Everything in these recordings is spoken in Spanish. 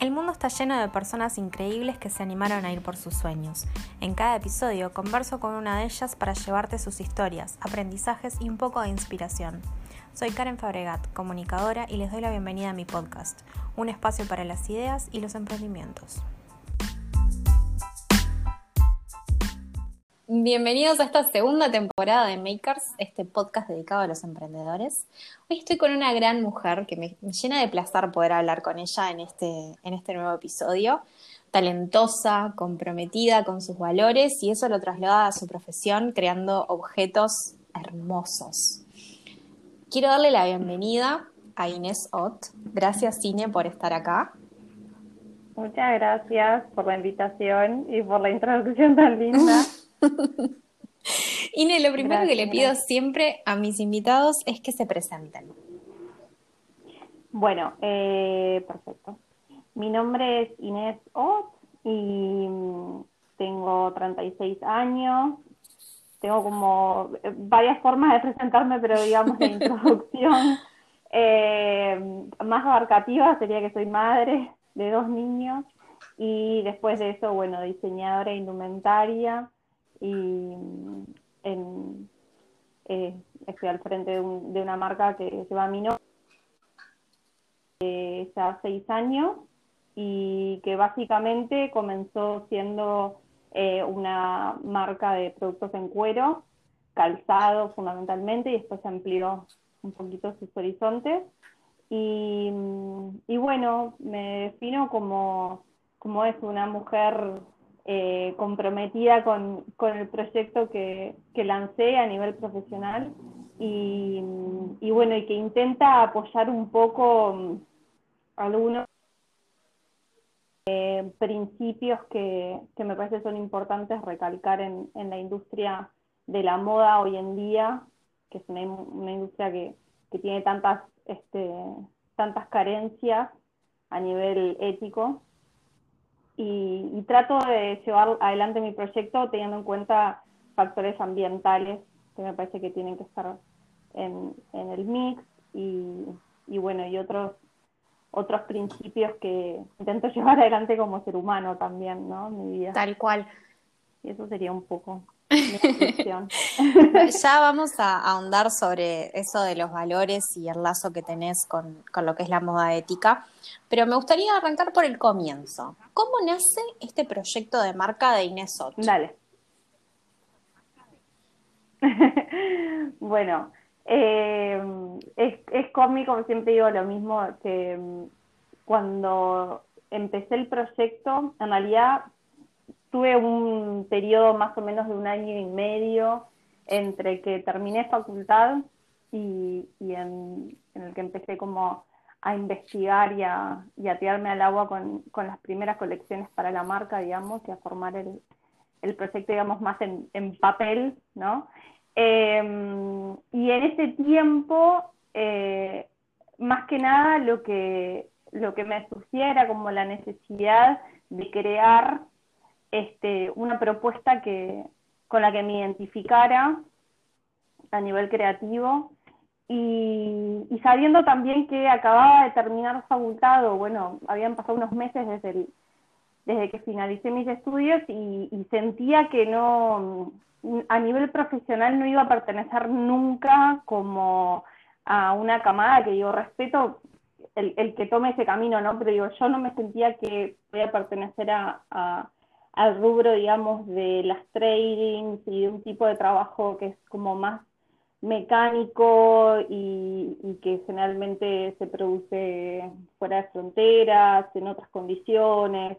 El mundo está lleno de personas increíbles que se animaron a ir por sus sueños. En cada episodio converso con una de ellas para llevarte sus historias, aprendizajes y un poco de inspiración. Soy Karen Fabregat, comunicadora, y les doy la bienvenida a mi podcast, un espacio para las ideas y los emprendimientos. Bienvenidos a esta segunda temporada de Makers, este podcast dedicado a los emprendedores. Hoy estoy con una gran mujer que me, llena de placer poder hablar con ella en este, en este nuevo episodio. Talentosa, comprometida con sus valores y eso lo traslada a su profesión creando objetos hermosos. Quiero darle la bienvenida a Inés Ott. Gracias, Cine, por estar acá. Muchas gracias por la invitación y por la introducción tan linda. Inés, lo primero que le pido siempre a mis invitados es que se presenten. Bueno, eh, perfecto. Mi nombre es Inés Ott y mm, tengo 36 años. Tengo como eh, varias formas de presentarme, pero digamos la introducción eh, más abarcativa sería que soy madre de dos niños y después de eso, bueno, diseñadora indumentaria y en, eh, estoy al frente de, una marca que lleva mi nombre ya seis años y que básicamente comenzó siendo eh, una marca de productos en cuero, calzado fundamentalmente, y después amplió un poquito sus horizontes. Y, y bueno, me defino como, como es una mujer eh, comprometida con, el proyecto que, lancé a nivel profesional y, bueno, y que intenta apoyar un poco mm, algunos eh, principios que, me parece son importantes recalcar en, la industria de la moda hoy en día, que es una, industria que, tiene tantas, este, tantas carencias a nivel ético y, trato de llevar adelante mi proyecto teniendo en cuenta factores ambientales que me parece que tienen que estar en, el mix y, bueno, y otros otros principios que intento llevar adelante como ser humano también, ¿no? Mi vida. Tal cual. Y eso sería un poco ya vamos a ahondar sobre eso de los valores y el lazo que tenés con, lo que es la moda ética, pero me gustaría arrancar por el comienzo. ¿Cómo nace este proyecto de marca de Inés Dale. bueno, eh, es, es cómico, siempre digo lo mismo, que mm, cuando empecé el proyecto, en realidad tuve un periodo más o menos de un año y medio entre que terminé facultad y, en, el que empecé como a investigar y a, tirarme al agua con, las primeras colecciones para la marca, digamos, y a formar el, proyecto, digamos, más en, papel, ¿no? Em, y en ese tiempo, eh, más que nada, lo que, lo que me surgía era como la necesidad de crear este, una propuesta que, con la que me identificara a nivel creativo y, sabiendo también que acababa de terminar facultad, bueno, habían pasado unos meses desde, desde que finalicé mis estudios y, sentía que no, a nivel profesional no iba a pertenecer nunca como a una camada que yo respeto el, el, que tome ese camino, ¿no? Pero digo, yo no me sentía que podía pertenecer a al rubro, digamos, de las tradings y de un tipo de trabajo que es como más mecánico y, que generalmente se produce fuera de fronteras, en otras condiciones,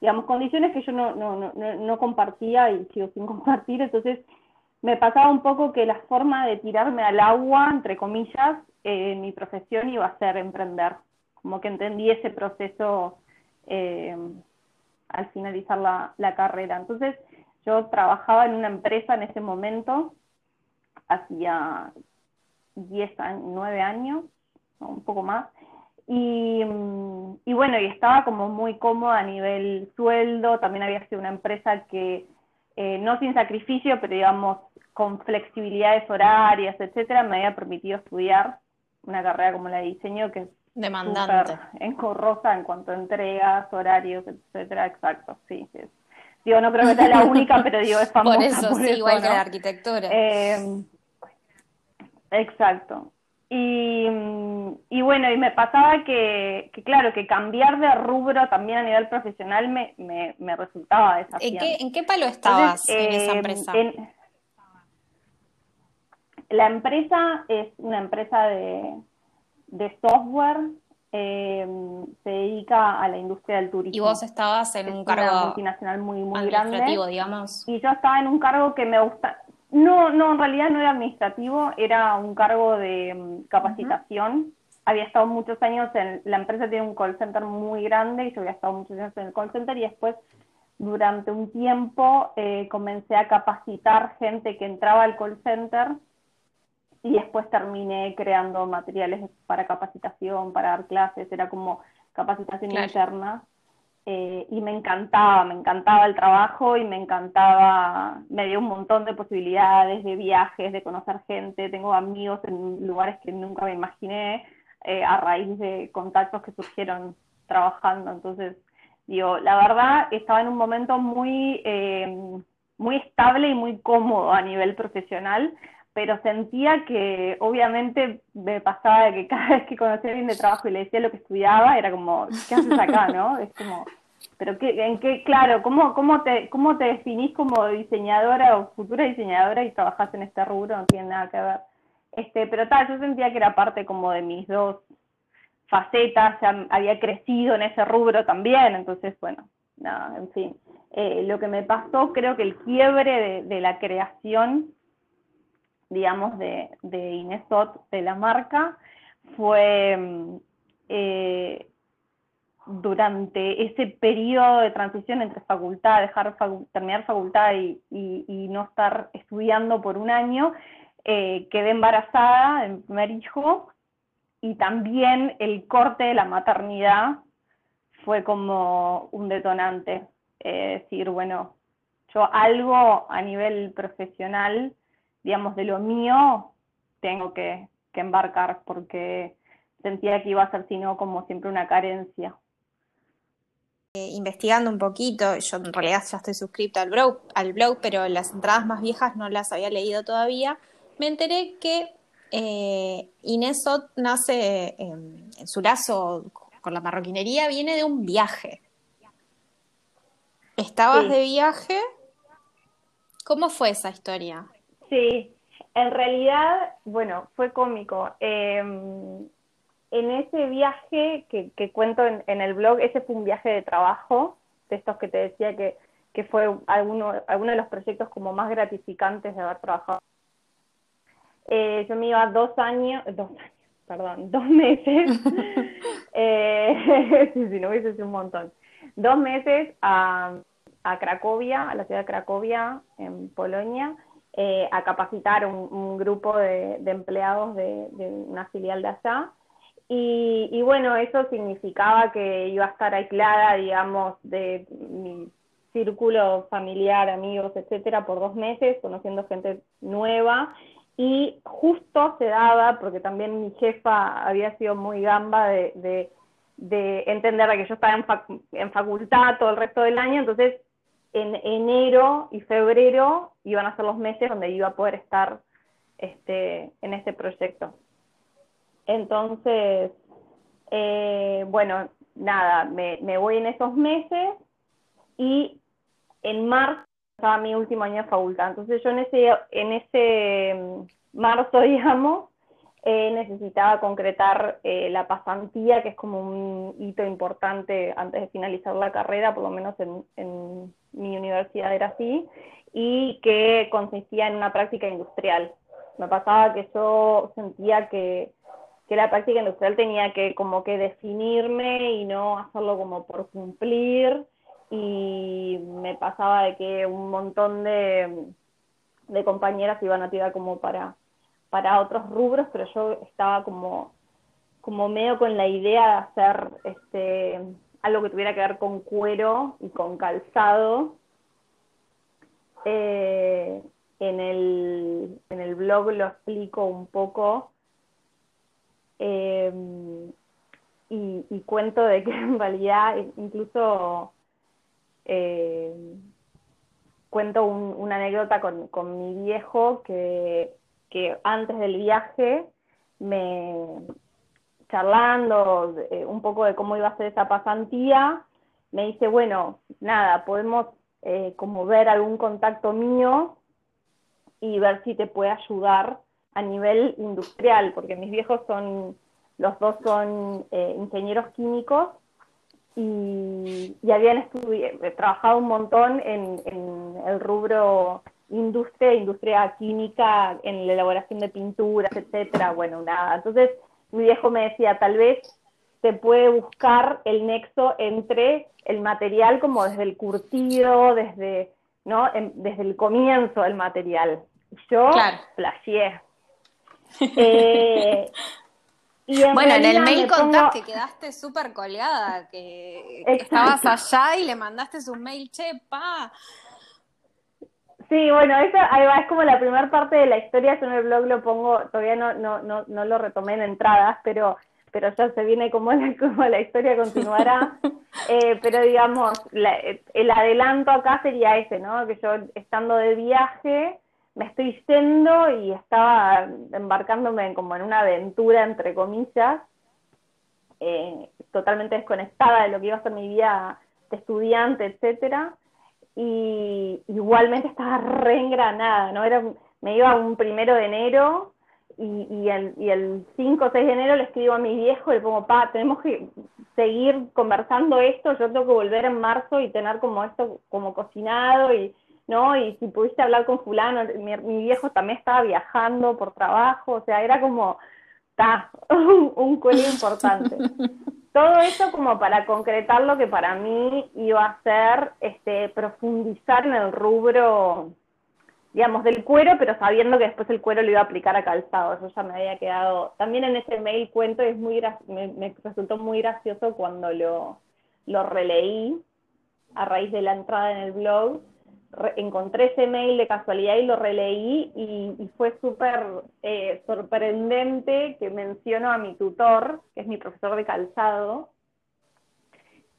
digamos, condiciones que yo no, no, no, compartía y sigo sin compartir, entonces me pasaba un poco que la forma de tirarme al agua, entre comillas, en mi profesión iba a ser emprender, como que entendí ese proceso eh, al finalizar la, carrera. Entonces, yo trabajaba en una empresa en ese momento, hacía 10 años, 9 años, un poco más, y, bueno, y estaba como muy cómoda a nivel sueldo, también había sido una empresa que, eh, no sin sacrificio, pero digamos, con flexibilidades horarias, etcétera, me había permitido estudiar una carrera como la de diseño, que demandante, engorrosa en cuanto a entregas, horarios, etcétera, exacto, sí, sí. Digo, no creo que sea la única, pero digo, es famosa por eso, sí, igual que la arquitectura. Eh, exacto. Y, y, bueno, y me pasaba que, que, claro, que cambiar de rubro también a nivel profesional me, me, me resultaba desafiante. ¿En qué, ¿En qué palo estabas en esa eh, empresa? la empresa es una empresa de, de software, eh, se dedica a la industria del turismo. Y vos estabas en un cargo multinacional muy, muy grande. digamos. Y yo estaba en un cargo que me gusta, no, no, en realidad no era administrativo, era un cargo de mm, capacitación. Había estado muchos años en, la empresa tiene un call center muy grande y yo había estado muchos años en el call center y después durante un tiempo eh, comencé a capacitar gente que entraba al call center y después terminé creando materiales para capacitación, para dar clases, era como capacitación interna. Eh, y me encantaba, me encantaba el trabajo y me encantaba, me dio un montón de posibilidades de viajes, de conocer gente, tengo amigos en lugares que nunca me imaginé eh, a raíz de contactos que surgieron trabajando. Entonces, digo, la verdad estaba en un momento muy, eh, muy estable y muy cómodo a nivel profesional, pero sentía que obviamente me pasaba de que cada vez que conocía a alguien de trabajo y le decía lo que estudiaba, era como, ¿qué haces acá, no? Es como, pero qué, en qué, claro, ¿cómo, cómo, te, ¿cómo te definís como diseñadora o futura diseñadora y trabajás en este rubro? No tiene nada que ver. Este, pero tal, yo sentía que era parte como de mis dos facetas, ya había crecido en ese rubro también, entonces, bueno, nada, en fin. Eh, lo que me pasó, creo que el quiebre de, de la creación digamos, de, de Inesot, de la marca, fue eh, durante ese periodo de transición entre facultad, dejar terminar facultad y, y, no estar estudiando por un año, eh, quedé embarazada de mi primer hijo y también el corte de la maternidad fue como un detonante. Eh, decir, bueno, yo algo a nivel profesional digamos, de lo mío, tengo que, embarcar porque sentía que iba a ser, sino como siempre, una carencia. Eh, investigando un poquito, yo en realidad ya estoy suscrita al blog, al blog, pero las entradas más viejas no las había leído todavía, me enteré que eh, Inesot nace en, su lazo con la marroquinería, viene de un viaje. ¿Estabas de viaje? ¿Cómo fue esa historia? Sí, en realidad, bueno, fue cómico. Em, en ese viaje que, cuento en, el blog, ese fue un viaje de trabajo, de estos que te decía que, que fue alguno, alguno de los proyectos como más gratificantes de haber trabajado. Eh, yo me iba dos años, dos años, perdón, dos meses, eh, si no hubiese sido un montón, dos meses a, a Cracovia, a la ciudad de Cracovia, en Polonia, eh, a capacitar un, grupo de, empleados de, una filial de allá. Y, bueno, eso significaba que iba a estar aislada, digamos, de mi círculo familiar, amigos, etcétera, por dos meses, conociendo gente nueva. Y justo se daba, porque también mi jefa había sido muy gamba de, de, entender que yo estaba en, en facultad todo el resto del año, entonces en enero y febrero iban a ser los meses donde iba a poder estar este, en este proyecto. Entonces, eh, bueno, nada, me, me, voy en esos meses y en marzo estaba mi último año de facultad. Entonces yo en ese, en ese mm, marzo, digamos, eh, necesitaba concretar eh, la pasantía, que es como un hito importante antes de finalizar la carrera, por lo menos en, mi universidad era así, y que consistía en una práctica industrial. Me pasaba que yo sentía que, que la práctica industrial tenía que como que definirme y no hacerlo como por cumplir, y me pasaba de que un montón de, de compañeras iban a tirar como para para otros rubros, pero yo estaba como, como medio con la idea de hacer este, algo que tuviera que ver con cuero y con calzado. Eh, en, el, en el blog lo explico un poco. Eh, y, cuento de que en realidad incluso eh, cuento una anécdota con, con mi viejo que, que, antes del viaje me charlando eh, un poco de cómo iba a ser esa pasantía, me dice, bueno, nada, podemos eh, como ver algún contacto mío y ver si te puede ayudar a nivel industrial, porque mis viejos son, los dos son eh, ingenieros químicos y, habían eh, trabajado un montón en, el rubro industria, industria química, en la elaboración de pinturas, etcétera. Bueno, nada. Entonces, mi viejo me decía, tal vez se puede buscar el nexo entre el material como desde el curtido, desde, ¿no? desde el comienzo del material. Yo claro. Eh, bueno, en el mail contás que quedaste súper colgada, que, estabas allá y le mandaste su mail, che, pa. Sí, bueno, eso ahí va, es como la primera parte de la historia, yo en el blog lo pongo, todavía no, no, no, no lo retomé en entradas, pero, pero ya se viene como la, como la historia continuará. eh, pero digamos, el adelanto acá sería ese, ¿no? Que yo estando de viaje, me estoy yendo y estaba embarcándome como en una aventura, entre comillas, eh, totalmente desconectada de lo que iba a ser mi vida de estudiante, etcétera, y igualmente estaba reengranada, ¿no? Era, me iba un primero de enero y, y, el, y el 5 o 6 de enero le escribo a mi viejo y le pongo, pa, tenemos que seguir conversando esto, yo tengo que volver en marzo y tener como esto como cocinado y ¿no? Y si pudiste hablar con fulano, mi, viejo también estaba viajando por trabajo, o sea, era como, ta, un, un importante. Todo eso como para concretar lo que para mí iba a ser este, profundizar en el rubro, digamos, del cuero, pero sabiendo que después el cuero lo iba a aplicar a calzado. Eso ya me había quedado. También en ese mail cuento, es muy me, me resultó muy gracioso cuando lo, lo releí a raíz de la entrada en el blog encontré ese mail de casualidad y lo releí y, fue súper eh, sorprendente que menciono a mi tutor, que es mi profesor de calzado.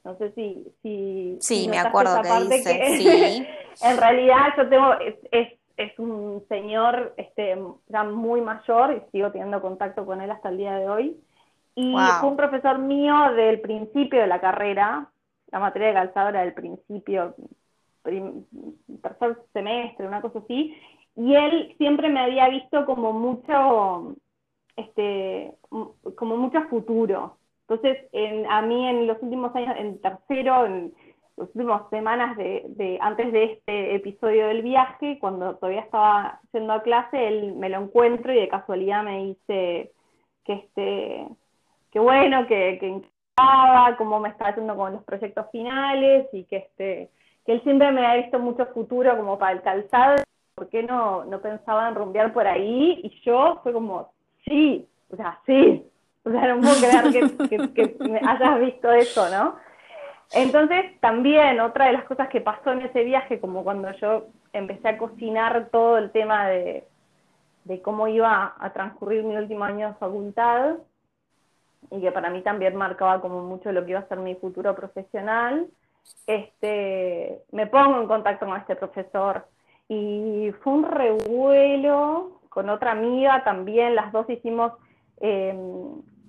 No sé si... si sí, me acuerdo que dice, sí. en realidad yo tengo... Es, es, un señor este, ya muy mayor y sigo teniendo contacto con él hasta el día de hoy. Y fue un profesor mío del principio de la carrera, la materia de calzado era del principio, tercer semestre, una cosa así, y él siempre me había visto como mucho, este, como mucho futuro. Entonces, a mí en los últimos años, en tercero, en las últimas semanas de, antes de este episodio del viaje, cuando todavía estaba yendo a clase, él me lo encuentro y de casualidad me dice que este, que bueno, que, que cómo me estaba haciendo con los proyectos finales y que este que él siempre me ha visto mucho futuro como para el calzado, ¿por qué no, no pensaba en rumbear por ahí? Y yo fue como, sí, o sea, sí, o sea, no puedo creer que, me hayas visto eso, ¿no? Entonces, también otra de las cosas que pasó en ese viaje, como cuando yo empecé a cocinar todo el tema de, de cómo iba a transcurrir mi último año de facultad, y que para mí también marcaba como mucho lo que iba a ser mi futuro profesional, este, me pongo en contacto con este profesor. Y fue un revuelo con otra amiga también, las dos hicimos eh,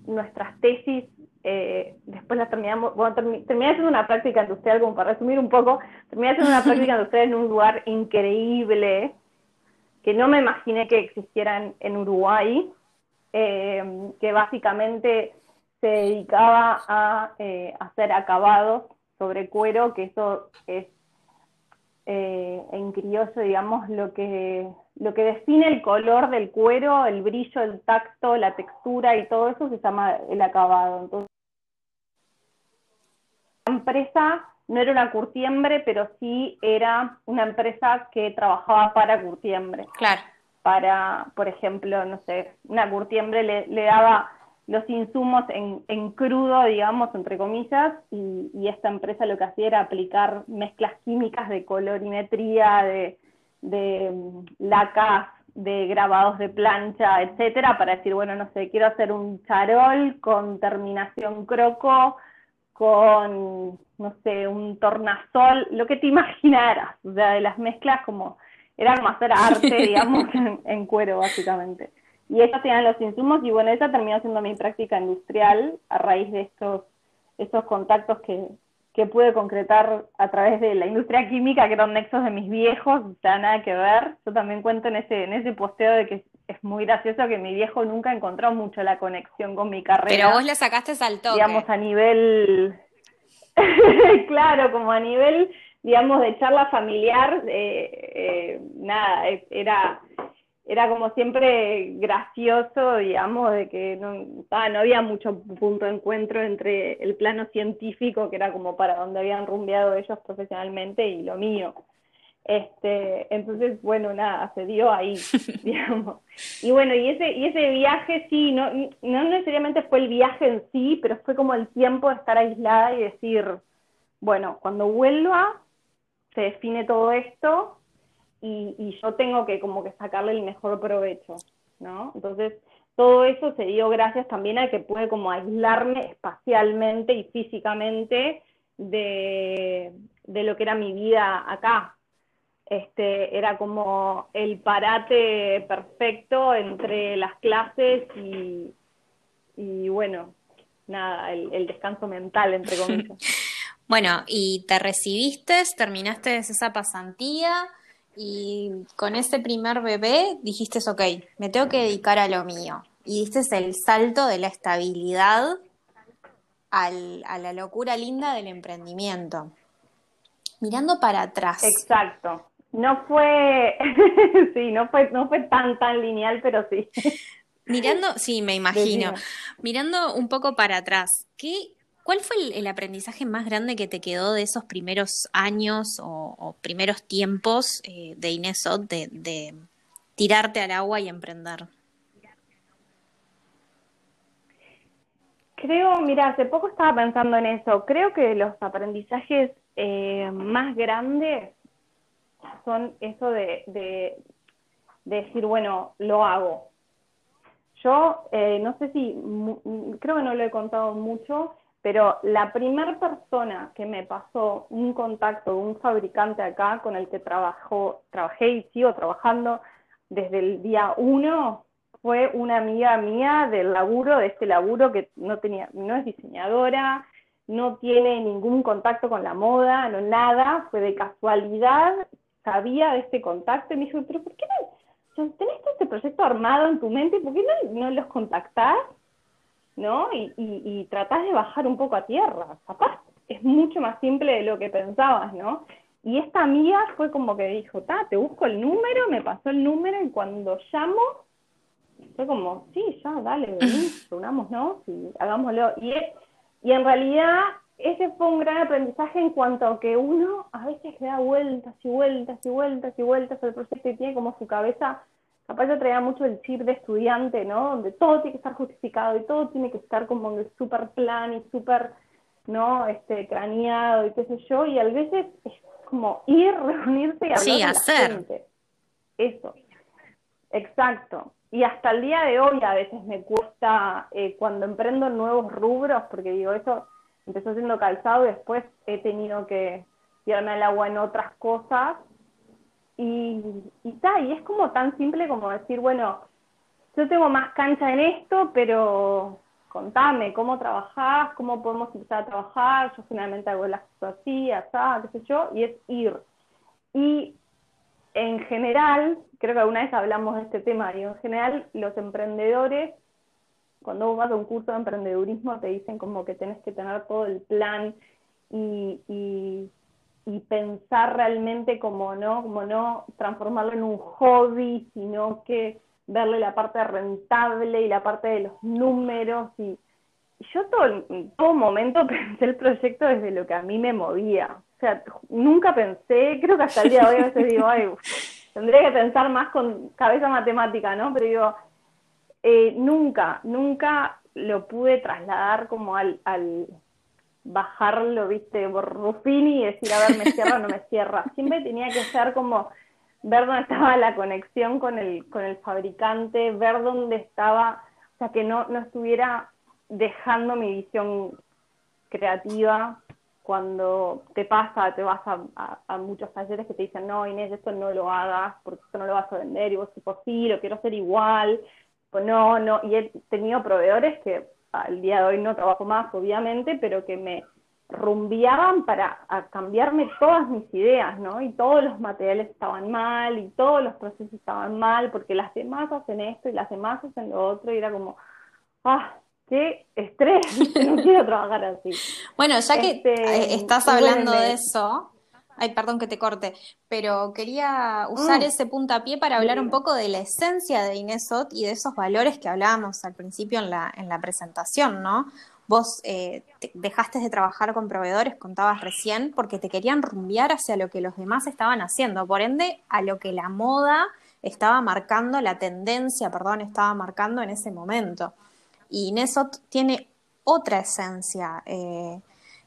nuestras tesis, eh, después las terminamos, bueno, terminé haciendo una práctica industrial, como para resumir un poco, terminé haciendo una práctica industrial en un lugar increíble, que no me imaginé que existiera en, Uruguay, eh, que básicamente se dedicaba a hacer acabados sobre cuero, que eso es eh, en criollo, digamos, lo que, lo que define el color del cuero, el brillo, el tacto, la textura y todo eso se llama el acabado. Entonces, la empresa no era una curtiembre, pero sí era una empresa que trabajaba para curtiembre. Claro. Para, por ejemplo, no sé, una curtiembre le, le daba los insumos en, crudo, digamos, entre comillas, y, esta empresa lo que hacía era aplicar mezclas químicas de colorimetría, de, de mm, lacas, de grabados de plancha, etcétera, para decir, bueno, no sé, quiero hacer un charol con terminación croco, con, no sé, un tornasol, lo que te imaginaras, o sea, de las mezclas como, era como hacer arte, digamos, en, cuero, básicamente. Y ellos tenían los insumos, y bueno, esa terminó siendo mi práctica industrial a raíz de estos, estos contactos que, que pude concretar a través de la industria química, que eran nexos de mis viejos, sea, nada que ver. Yo también cuento en ese, en ese posteo de que es muy gracioso que mi viejo nunca encontró mucho la conexión con mi carrera. Pero vos le sacaste al toque. Digamos, a nivel, claro, como a nivel, digamos, de charla familiar, eh, eh, nada, era era como siempre gracioso, digamos, de que no, ah, no había mucho punto de encuentro entre el plano científico, que era como para donde habían rumbeado ellos profesionalmente, y lo mío. Este, entonces, bueno, nada, se dio ahí, digamos. Y bueno, y ese, y ese viaje sí, no, no necesariamente fue el viaje en sí, pero fue como el tiempo de estar aislada y decir, bueno, cuando vuelva, se define todo esto, y, yo tengo que como que sacarle el mejor provecho, ¿no? Entonces, todo eso se dio gracias también a que pude como aislarme espacialmente y físicamente de, lo que era mi vida acá. Este, era como el parate perfecto entre las clases y, y bueno, nada, el, el descanso mental, entre comillas. bueno, y te recibiste, terminaste esa pasantía, y con ese primer bebé dijiste, ok, me tengo que dedicar a lo mío. Y diste el salto de la estabilidad al, a la locura linda del emprendimiento. Mirando para atrás. Exacto. No fue, sí, no fue, no fue tan, tan lineal, pero sí. Mirando, sí, me imagino. Mirando un poco para atrás, ¿qué, ¿Cuál fue el, aprendizaje más grande que te quedó de esos primeros años o, primeros tiempos eh, de Inesot de, de tirarte al agua y emprender? Creo, mira, hace poco estaba pensando en eso. Creo que los aprendizajes eh, más grandes son eso de, de, decir, bueno, lo hago. Yo eh, no sé si, creo que no lo he contado mucho, pero la primera persona que me pasó un contacto un fabricante acá con el que trabajo, trabajé y sigo trabajando desde el día uno fue una amiga mía del laburo, de este laburo que no tenía, no es diseñadora, no tiene ningún contacto con la moda, no nada, fue de casualidad, sabía de este contacto y me dijo, pero ¿por qué no? ¿Tenés este proyecto armado en tu mente? ¿Por qué no, no los contactás? ¿No? Y, y, tratás de bajar un poco a tierra. Capaz es mucho más simple de lo que pensabas, ¿no? Y esta amiga fue como que dijo, ta, te busco el número, me pasó el número y cuando llamo, fue como, sí, ya, dale, vení, ¿no? Sí, hagámoslo. Y, y en realidad ese fue un gran aprendizaje en cuanto a que uno a veces le da vueltas y vueltas y vueltas y vueltas al proyecto y tiene como su cabeza Yo traía mucho el chip de estudiante, ¿no? Donde todo tiene que estar justificado y todo tiene que estar como en el super plan y súper, ¿no? Este, craneado y qué sé yo. Y a veces es como ir, reunirse y hablar sí, hacer. Eso. Exacto. Y hasta el día de hoy a veces me cuesta, eh, cuando emprendo nuevos rubros, porque digo, eso empezó siendo calzado y después he tenido que tirarme al agua en otras cosas y, y, y es como tan simple como decir, bueno, yo tengo más cancha en esto, pero contame cómo trabajás, cómo podemos empezar a trabajar, yo finalmente hago las cosas así, así, qué sé yo, y es ir. Y en general, creo que alguna vez hablamos de este tema, y en general los emprendedores, cuando vos vas a un curso de emprendedurismo, te dicen como que tenés que tener todo el plan y, y y pensar realmente como no, como no transformarlo en un hobby, sino que verle la parte rentable y la parte de los números y yo todo, todo momento pensé el proyecto desde lo que a mí me movía. O sea, nunca pensé, creo que hasta el día de hoy a veces digo, ay, tendría que pensar más con cabeza matemática, ¿no? Pero digo, eh, nunca, nunca lo pude trasladar como al, al, bajarlo, viste, por Ruffini y decir, a ver, me cierra o no me cierra. Siempre tenía que ser como ver dónde estaba la conexión con el, con el fabricante, ver dónde estaba, o sea, que no, no estuviera dejando mi visión creativa cuando te pasa, te vas a, muchos talleres que te dicen, no, Inés, esto no lo hagas porque esto no lo vas a vender, y vos tipo, sí, lo quiero hacer igual, pues no, no, y he tenido proveedores que al día de hoy no trabajo más, obviamente, pero que me rumbiaban para cambiarme todas mis ideas, ¿no? Y todos los materiales estaban mal, y todos los procesos estaban mal, porque las demás hacen esto y las demás hacen lo otro, y era como, ah, qué estrés, no quiero trabajar así. Bueno, ya que este, estás hablando de eso, ay, perdón que te corte, pero quería usar mm. ese puntapié para hablar un poco de la esencia de Inesot y de esos valores que hablábamos al principio en la, en la presentación, ¿no? Vos eh, dejaste de trabajar con proveedores, contabas recién, porque te querían rumbear hacia lo que los demás estaban haciendo, por ende, a lo que la moda estaba marcando, la tendencia, perdón, estaba marcando en ese momento. Y Nesot tiene otra esencia eh,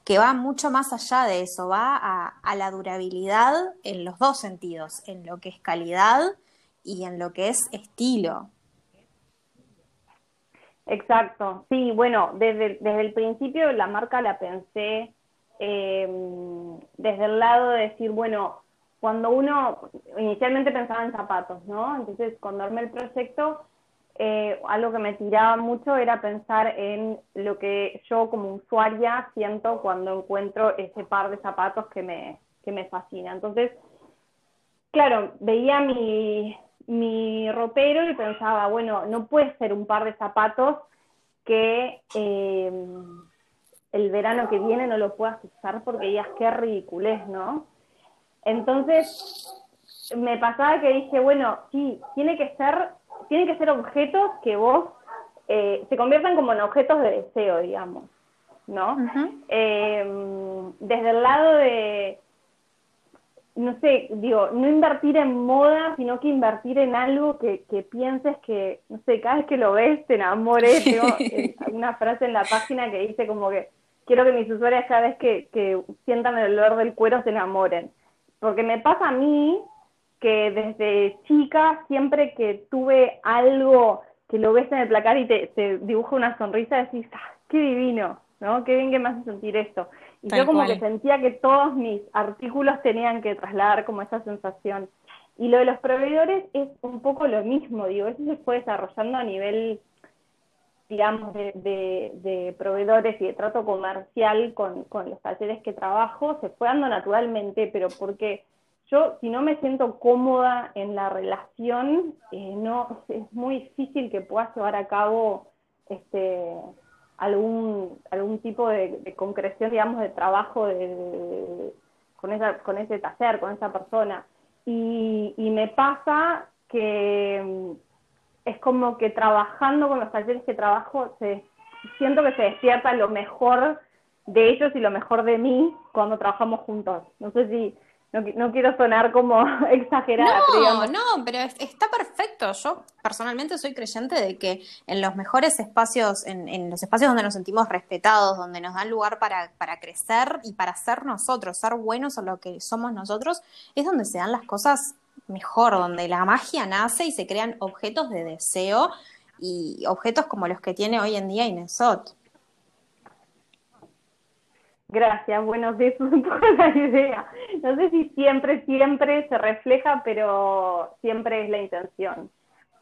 que va mucho más allá de eso, va a, la durabilidad en los dos sentidos, en lo que es calidad y en lo que es estilo. Exacto, sí, bueno, desde, desde el principio la marca la pensé eh, desde el lado de decir, bueno, cuando uno, inicialmente pensaba en zapatos, ¿no? Entonces, cuando armé el proyecto, eh, algo que me tiraba mucho era pensar en lo que yo como usuaria siento cuando encuentro ese par de zapatos que me, que me fascina. Entonces, claro, veía mi, mi ropero y pensaba, bueno, no puede ser un par de zapatos que eh, el verano que viene no lo puedas usar porque digas qué ridiculez, ¿no? Entonces me pasaba que dije, bueno, sí, tiene que ser, tiene que ser objetos que vos eh, se conviertan como en objetos de deseo, digamos, ¿no? Eh, desde el lado de, no sé, digo, no invertir en moda, sino que invertir en algo que, que pienses que, no sé, cada vez que lo ves te enamores. Tengo eh, una frase en la página que dice como que quiero que mis usuarios cada vez que, que sientan el olor del cuero se enamoren. Porque me pasa a mí que desde chica, siempre que tuve algo que lo ves en el placar y te, te dibuja una sonrisa, decís, ah, qué divino, ¿no? Qué bien que me hace sentir esto. Y yo como que sentía que todos mis artículos tenían que trasladar como esa sensación. Y lo de los proveedores es un poco lo mismo, digo, eso se fue desarrollando a nivel, digamos, de, proveedores y de trato comercial con, los talleres que trabajo, se fue dando naturalmente, pero porque yo, si no me siento cómoda en la relación, eh, no es muy difícil que pueda llevar a cabo este algún, algún tipo de, concreción, digamos, de trabajo de, con, esa, con ese taller, con esa persona. Y, y me pasa que mm, es como que trabajando con los talleres que trabajo, se, siento que se despierta lo mejor de ellos y lo mejor de mí cuando trabajamos juntos. No sé si no, quiero sonar como exagerada. No, no, pero está perfecto. Yo personalmente soy creyente de que en los mejores espacios, en, los espacios donde nos sentimos respetados, donde nos dan lugar para, para crecer y para ser nosotros, ser buenos en lo que somos nosotros, es donde se dan las cosas mejor, donde la magia nace y se crean objetos de deseo y objetos como los que tiene hoy en día Inesot. Gracias, bueno, de la idea. No sé si siempre, siempre se refleja, pero siempre es la intención.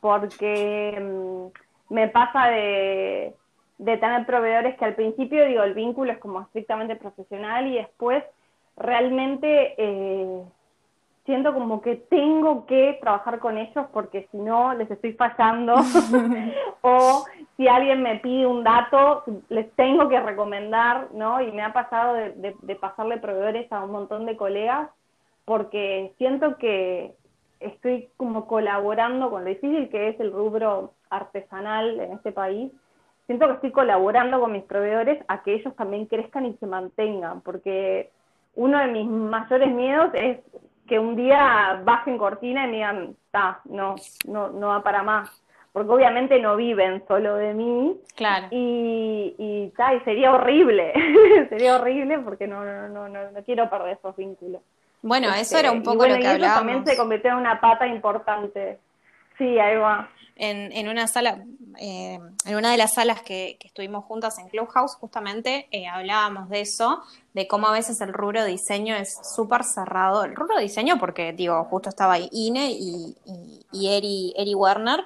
Porque mm, me pasa de, tener proveedores que al principio, digo, el vínculo es como estrictamente profesional y después realmente eh, siento como que tengo que trabajar con ellos porque si no les estoy fallando o si alguien me pide un dato les tengo que recomendar, ¿no? Y me ha pasado de, pasarle proveedores a un montón de colegas porque siento que estoy como colaborando con lo difícil que es el rubro artesanal en este país. Siento que estoy colaborando con mis proveedores a que ellos también crezcan y se mantengan, porque uno de mis mayores miedos es que un día bajen cortina y me digan, está, no, no, no va para más. Porque obviamente no viven solo de mí. Claro. Y, y, y sería horrible, sería horrible porque no, no, no, no, no quiero perder esos vínculos. Bueno, eso este, era un poco lo que y eso también se convirtió en una pata importante. Sí, ahí va. En, en una sala, eh, en una de las salas que, estuvimos juntas en Clubhouse, justamente eh, hablábamos de eso, de cómo a veces el rubro diseño es súper cerrado. El rubro diseño, porque digo, justo estaba ahí Ine y, y, Eri, Eri Werner,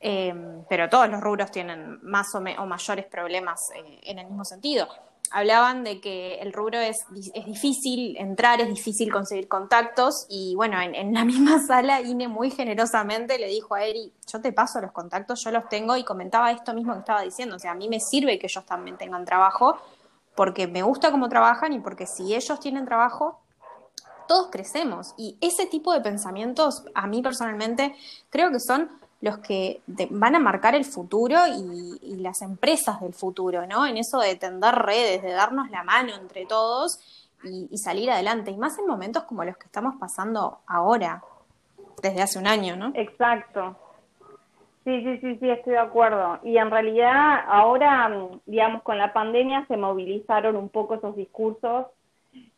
eh, pero todos los rubros tienen más o, o mayores problemas en el mismo sentido hablaban de que el rubro es, es difícil entrar, es difícil conseguir contactos y bueno, en, la misma sala Ine muy generosamente le dijo a Eri, yo te paso los contactos, yo los tengo y comentaba esto mismo que estaba diciendo, o sea, a mí me sirve que ellos también tengan trabajo porque me gusta cómo trabajan y porque si ellos tienen trabajo, todos crecemos y ese tipo de pensamientos a mí personalmente creo que son los que van a marcar el futuro y, las empresas del futuro, ¿no? En eso de tender redes, de darnos la mano entre todos y, salir adelante, y más en momentos como los que estamos pasando ahora, desde hace un año, ¿no? Exacto. Sí, sí, sí, sí, estoy de acuerdo. Y en realidad ahora, digamos, con la pandemia se movilizaron un poco esos discursos.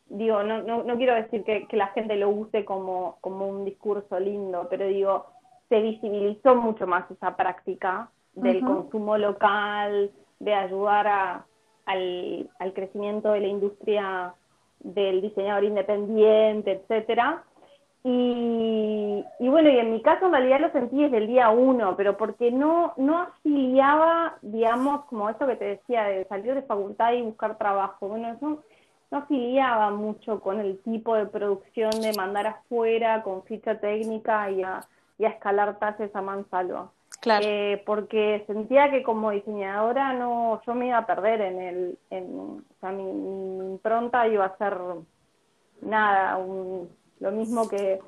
Digo, no, no, no quiero decir que, que la gente lo use como, como un discurso lindo, pero digo, se visibilizó mucho más esa práctica del consumo local, de ayudar a, al, crecimiento de la industria del diseñador independiente, etcétera. Y, bueno, y en mi caso en realidad lo sentí desde el día uno, pero porque no, no afiliaba, digamos, como eso que te decía, de salir de facultad y buscar trabajo. Bueno, eso no afiliaba mucho con el tipo de producción de mandar afuera, con ficha técnica y a, y a escalar talles a mansalva. Claro. Eh, porque sentía que como diseñadora no, yo me iba a perder en el, en, o sea, mi, impronta iba a ser nada, lo mismo que,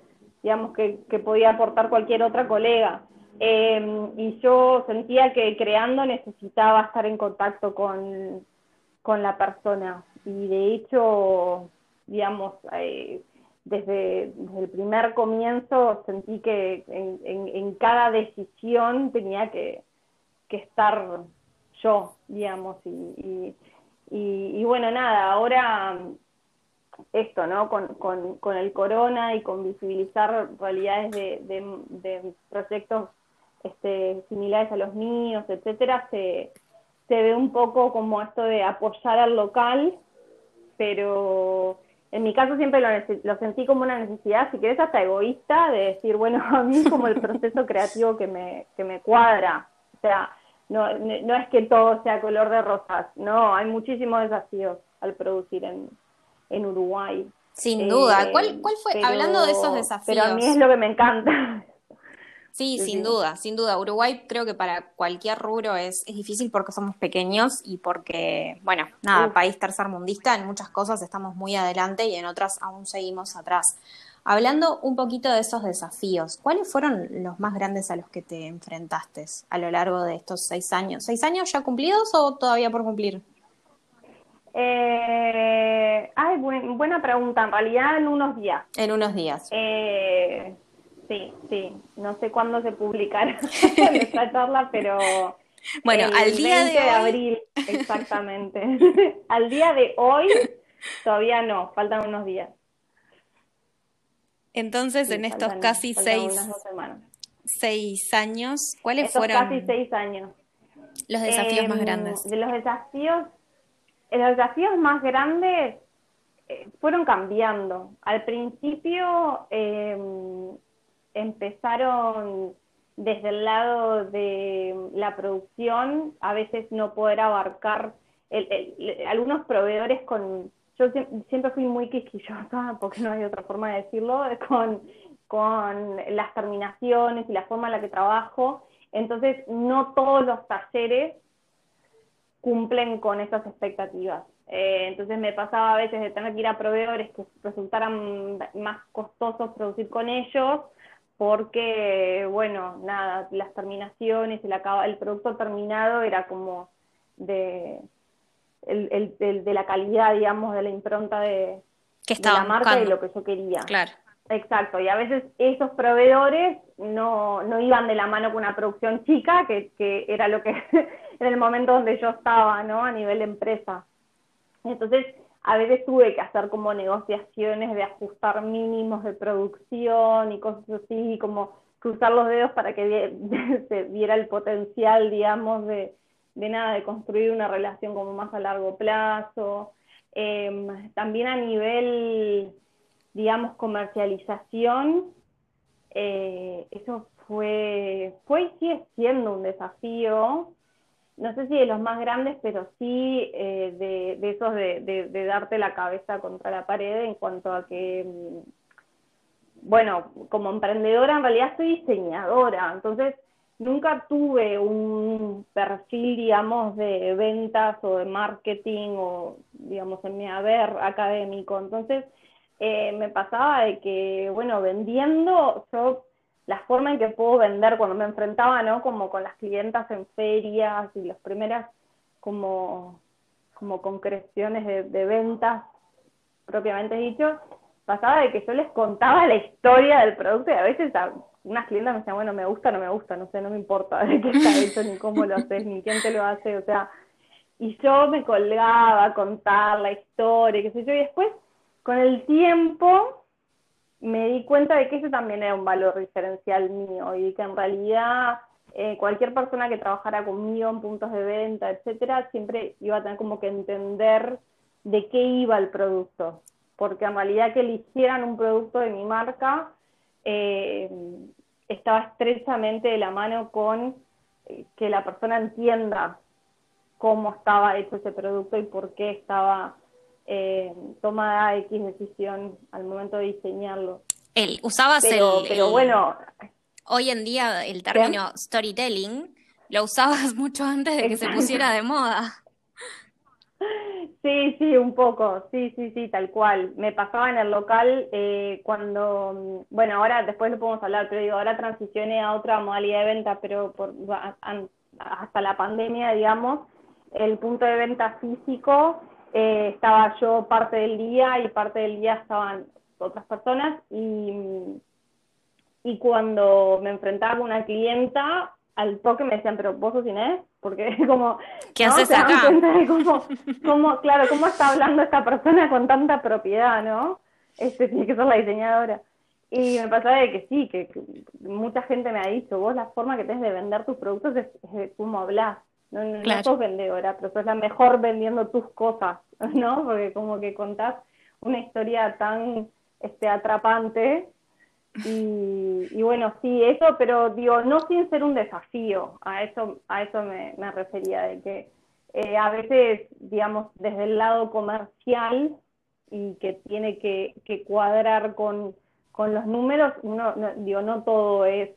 digamos, que, que podía aportar cualquier otra colega. Eh, y yo sentía que creando necesitaba estar en contacto con, con la persona. Y de hecho, digamos, eh, desde, el primer comienzo sentí que en, cada decisión tenía que, estar yo, digamos, y, y, bueno, nada, ahora esto, ¿no? Con, con, el corona y con visibilizar realidades de, proyectos este, similares a los míos, etcétera, se, se ve un poco como esto de apoyar al local, pero en mi caso siempre lo, sentí como una necesidad, si querés hasta egoísta, de decir, bueno, a mí como el proceso creativo que me, que me cuadra. O sea, no, no es que todo sea color de rosas, no, hay muchísimos desafíos al producir en, en Uruguay. Sin duda. Eh, ¿Cuál, ¿Cuál fue, hablando de esos desafíos? Pero a mí es lo que me encanta. Sí, sin duda, sin duda. Uruguay creo que para cualquier rubro es, es difícil porque somos pequeños y porque, bueno, nada, país tercermundista, en muchas cosas estamos muy adelante y en otras aún seguimos atrás. Hablando un poquito de esos desafíos, ¿cuáles fueron los más grandes a los que te enfrentaste a lo largo de estos seis años? ¿Seis años ya cumplidos o todavía por cumplir? Eh, ay, buena pregunta. En realidad, en unos días. En unos días. Eh, Sí, sí. No sé cuándo se publicará esta charla, pero. Bueno, al día de, abril, exactamente. al día de hoy, todavía no, faltan unos días. Entonces, en estos casi seis, seis años, ¿cuáles estos fueron? Casi seis años. Los desafíos más em, grandes. De los desafíos, los desafíos más grandes eh, fueron cambiando. Al principio, eh, empezaron desde el lado de la producción, a veces no poder abarcar algunos proveedores con... Yo siempre fui muy quisquillosa, porque no hay otra forma de decirlo, con, con las terminaciones y la forma en la que trabajo. Entonces, no todos los talleres cumplen con esas expectativas. Eh, entonces me pasaba a veces de tener que ir a proveedores que resultaran más costosos producir con ellos porque, bueno, nada, las terminaciones, el, el producto terminado era como de, el, de la calidad, digamos, de la impronta de, la marca y lo que yo quería. Claro. Exacto, y a veces esos proveedores no, no iban de la mano con una producción chica, que, que era lo que en el momento donde yo estaba, ¿no? A nivel de empresa. Entonces, a veces tuve que hacer como negociaciones de ajustar mínimos de producción y cosas así, y como cruzar los dedos para que se viera el potencial, digamos, de, de nada, de construir una relación como más a largo plazo. Em, también a nivel, digamos, comercialización, eh, eso fue, fue y sigue siendo un desafío, no sé si de los más grandes, pero sí eh, de, esos de, darte la cabeza contra la pared en cuanto a que, mm, bueno, como emprendedora en realidad soy diseñadora, entonces nunca tuve un perfil, digamos, de ventas o de marketing o, digamos, en mi haber académico. Entonces, eh, me pasaba de que, bueno, vendiendo, yo la forma en que puedo vender cuando me enfrentaba, ¿no? Como con las clientas en ferias y las primeras como, como concreciones de, de ventas, propiamente dicho, pasaba de que yo les contaba la historia del producto y a veces unas clientas me decían, bueno, me gusta, no me gusta, no sé, no me importa de qué está hecho, ni cómo lo haces, ni quién te lo hace, o sea, y yo me colgaba a contar la historia, qué sé yo, y después, con el tiempo, me di cuenta de que ese también era un valor diferencial mío, y que en realidad eh, cualquier persona que trabajara conmigo en puntos de venta, etcétera, siempre iba a tener como que entender de qué iba el producto, porque en realidad que eligieran un producto de mi marca, eh, estaba estrechamente de la mano con eh, que la persona entienda cómo estaba hecho ese producto y por qué estaba eh, tomada X decisión al momento de diseñarlo. El, usabas pero, el, pero bueno. Hoy en día el término storytelling lo usabas mucho antes de que se pusiera de moda. Sí, sí, un poco, sí, sí, sí, tal cual. Me pasaba en el local eh, cuando, bueno, ahora después lo podemos hablar, pero digo, ahora transicioné a otra modalidad de venta, pero por, hasta la pandemia, digamos, el punto de venta físico eh, estaba yo parte del día y parte del día estaban otras personas y, y cuando me enfrentaba con una clienta, al toque me decían, pero vos sos Inés, porque como... ¿Qué haces acá? cómo, claro, cómo está hablando esta persona con tanta propiedad, ¿no? Este tiene que ser la diseñadora. Y me pasaba de que sí, que, mucha gente me ha dicho, vos la forma que tenés de vender tus productos es, es cómo hablas. No, no, sos vendedora, pero sos la mejor vendiendo tus cosas, ¿no? Porque como que contás una historia tan este, atrapante y, bueno, sí, eso, pero digo, no sin ser un desafío, a eso, a eso me, refería, de que eh, a veces, digamos, desde el lado comercial y que tiene que, cuadrar con, los números, uno, no, digo, no todo es,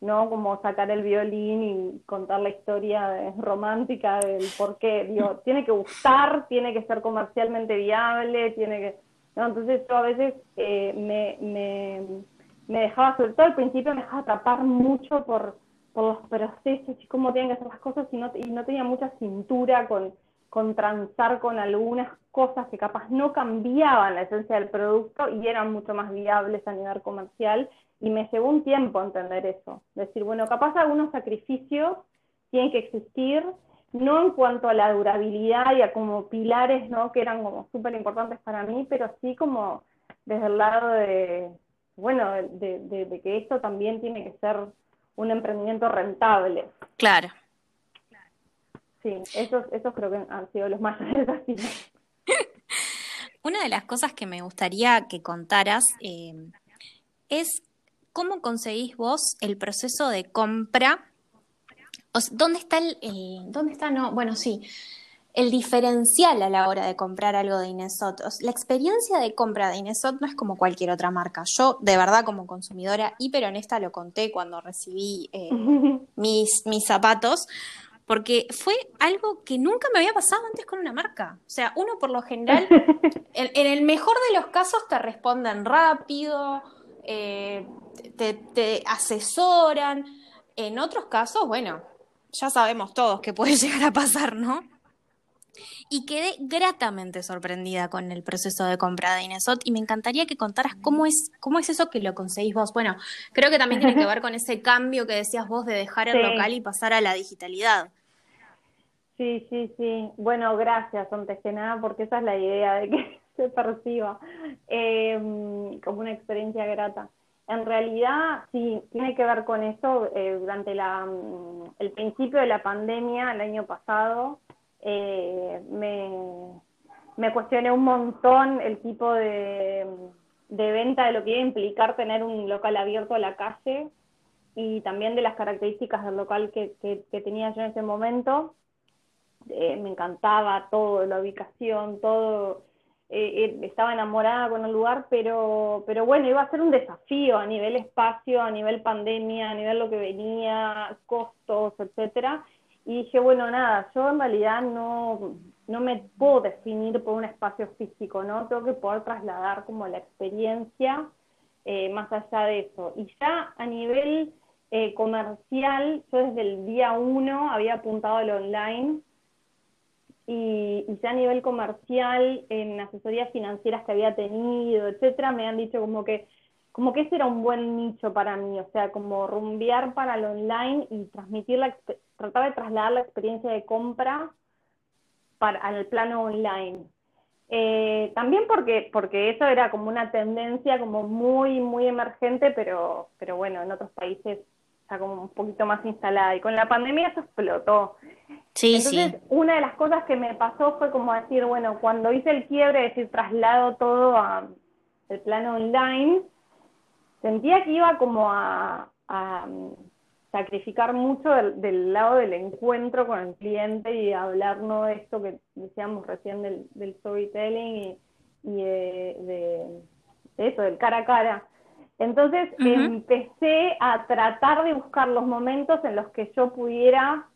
¿no? Como sacar el violín y contar la historia romántica del por qué, digo, tiene que gustar, tiene que ser comercialmente viable, tiene que... ¿no? Entonces yo a veces eh, me, me me dejaba, sobre todo al principio, me dejaba atrapar mucho por, los procesos y cómo tienen que hacer las cosas y no, y no tenía mucha cintura con, con transar con algunas cosas que capaz no cambiaban la esencia del producto y eran mucho más viables a nivel comercial y me llevó un tiempo entender eso, decir, bueno, capaz algunos sacrificios tienen que existir, no en cuanto a la durabilidad y a como pilares, ¿no? Que eran como súper importantes para mí, pero sí como desde el lado de, bueno, de, que esto también tiene que ser un emprendimiento rentable. Claro. Sí, esos, esos creo que han sido los mayores desafíos. Una de las cosas que me gustaría que contaras eh, es cómo conseguís vos el proceso de compra. ¿Dónde está el, el, ¿Dónde está? No, bueno, sí el diferencial a la hora de comprar algo de Inesot. La experiencia de compra de Inesot no es como cualquier otra marca. Yo, de verdad, como consumidora hiper honesta, lo conté cuando recibí eh, mis, mis zapatos, porque fue algo que nunca me había pasado antes con una marca. O sea, uno por lo general, en, el mejor de los casos te responden rápido, eh, te, te asesoran. En otros casos, bueno, ya sabemos todos que puede llegar a pasar, ¿no? y quedé gratamente sorprendida con el proceso de compra de Inesot y me encantaría que contaras cómo es, cómo es eso que lo conseguís vos. Bueno, creo que también tiene que ver con ese cambio que decías vos de dejar el local y pasar a la digitalidad. Sí, sí, sí. Bueno, gracias, antes que nada, porque esa es la idea de que se perciba em, como una experiencia grata. En realidad, sí, tiene que ver con eso. Eh, durante la, mm, el principio de la pandemia, el año pasado, eh, me, me cuestioné un montón el tipo de, venta de lo que iba a implicar tener un local abierto a la calle y también de las características del local que, que, tenía yo en ese momento. Eh, me encantaba todo, la ubicación, todo. Eh, eh, estaba enamorada con el lugar, pero, pero bueno, iba a ser un desafío a nivel espacio, a nivel pandemia, a nivel lo que venía, costos, etcétera. Y dije, bueno, nada, yo en realidad no, no me puedo definir por un espacio físico, ¿no? Tengo que poder trasladar como la experiencia eh, más allá de eso. Y ya a nivel eh, comercial, yo desde el día uno había apuntado al online y, ya a nivel comercial, en asesorías financieras que había tenido, etcétera, me han dicho como que como que ese era un buen nicho para mí, o sea, como rumbear para el online y transmitir la, tratar de trasladar la experiencia de compra para, al plano online. Eh, también porque, porque eso era como una tendencia como muy, muy emergente, pero, pero bueno, en otros países está como un poquito más instalada. Y con la pandemia eso explotó. Sí, Entonces, una de las cosas que me pasó fue como decir, bueno, cuando hice el quiebre, es decir, traslado todo al plano online, sentía que iba como a sacrificar mucho del, lado del encuentro con el cliente y hablarnos de esto que decíamos recién del, storytelling y, de, eso, del cara a cara. Entonces empecé a tratar de buscar los momentos en los que yo pudiera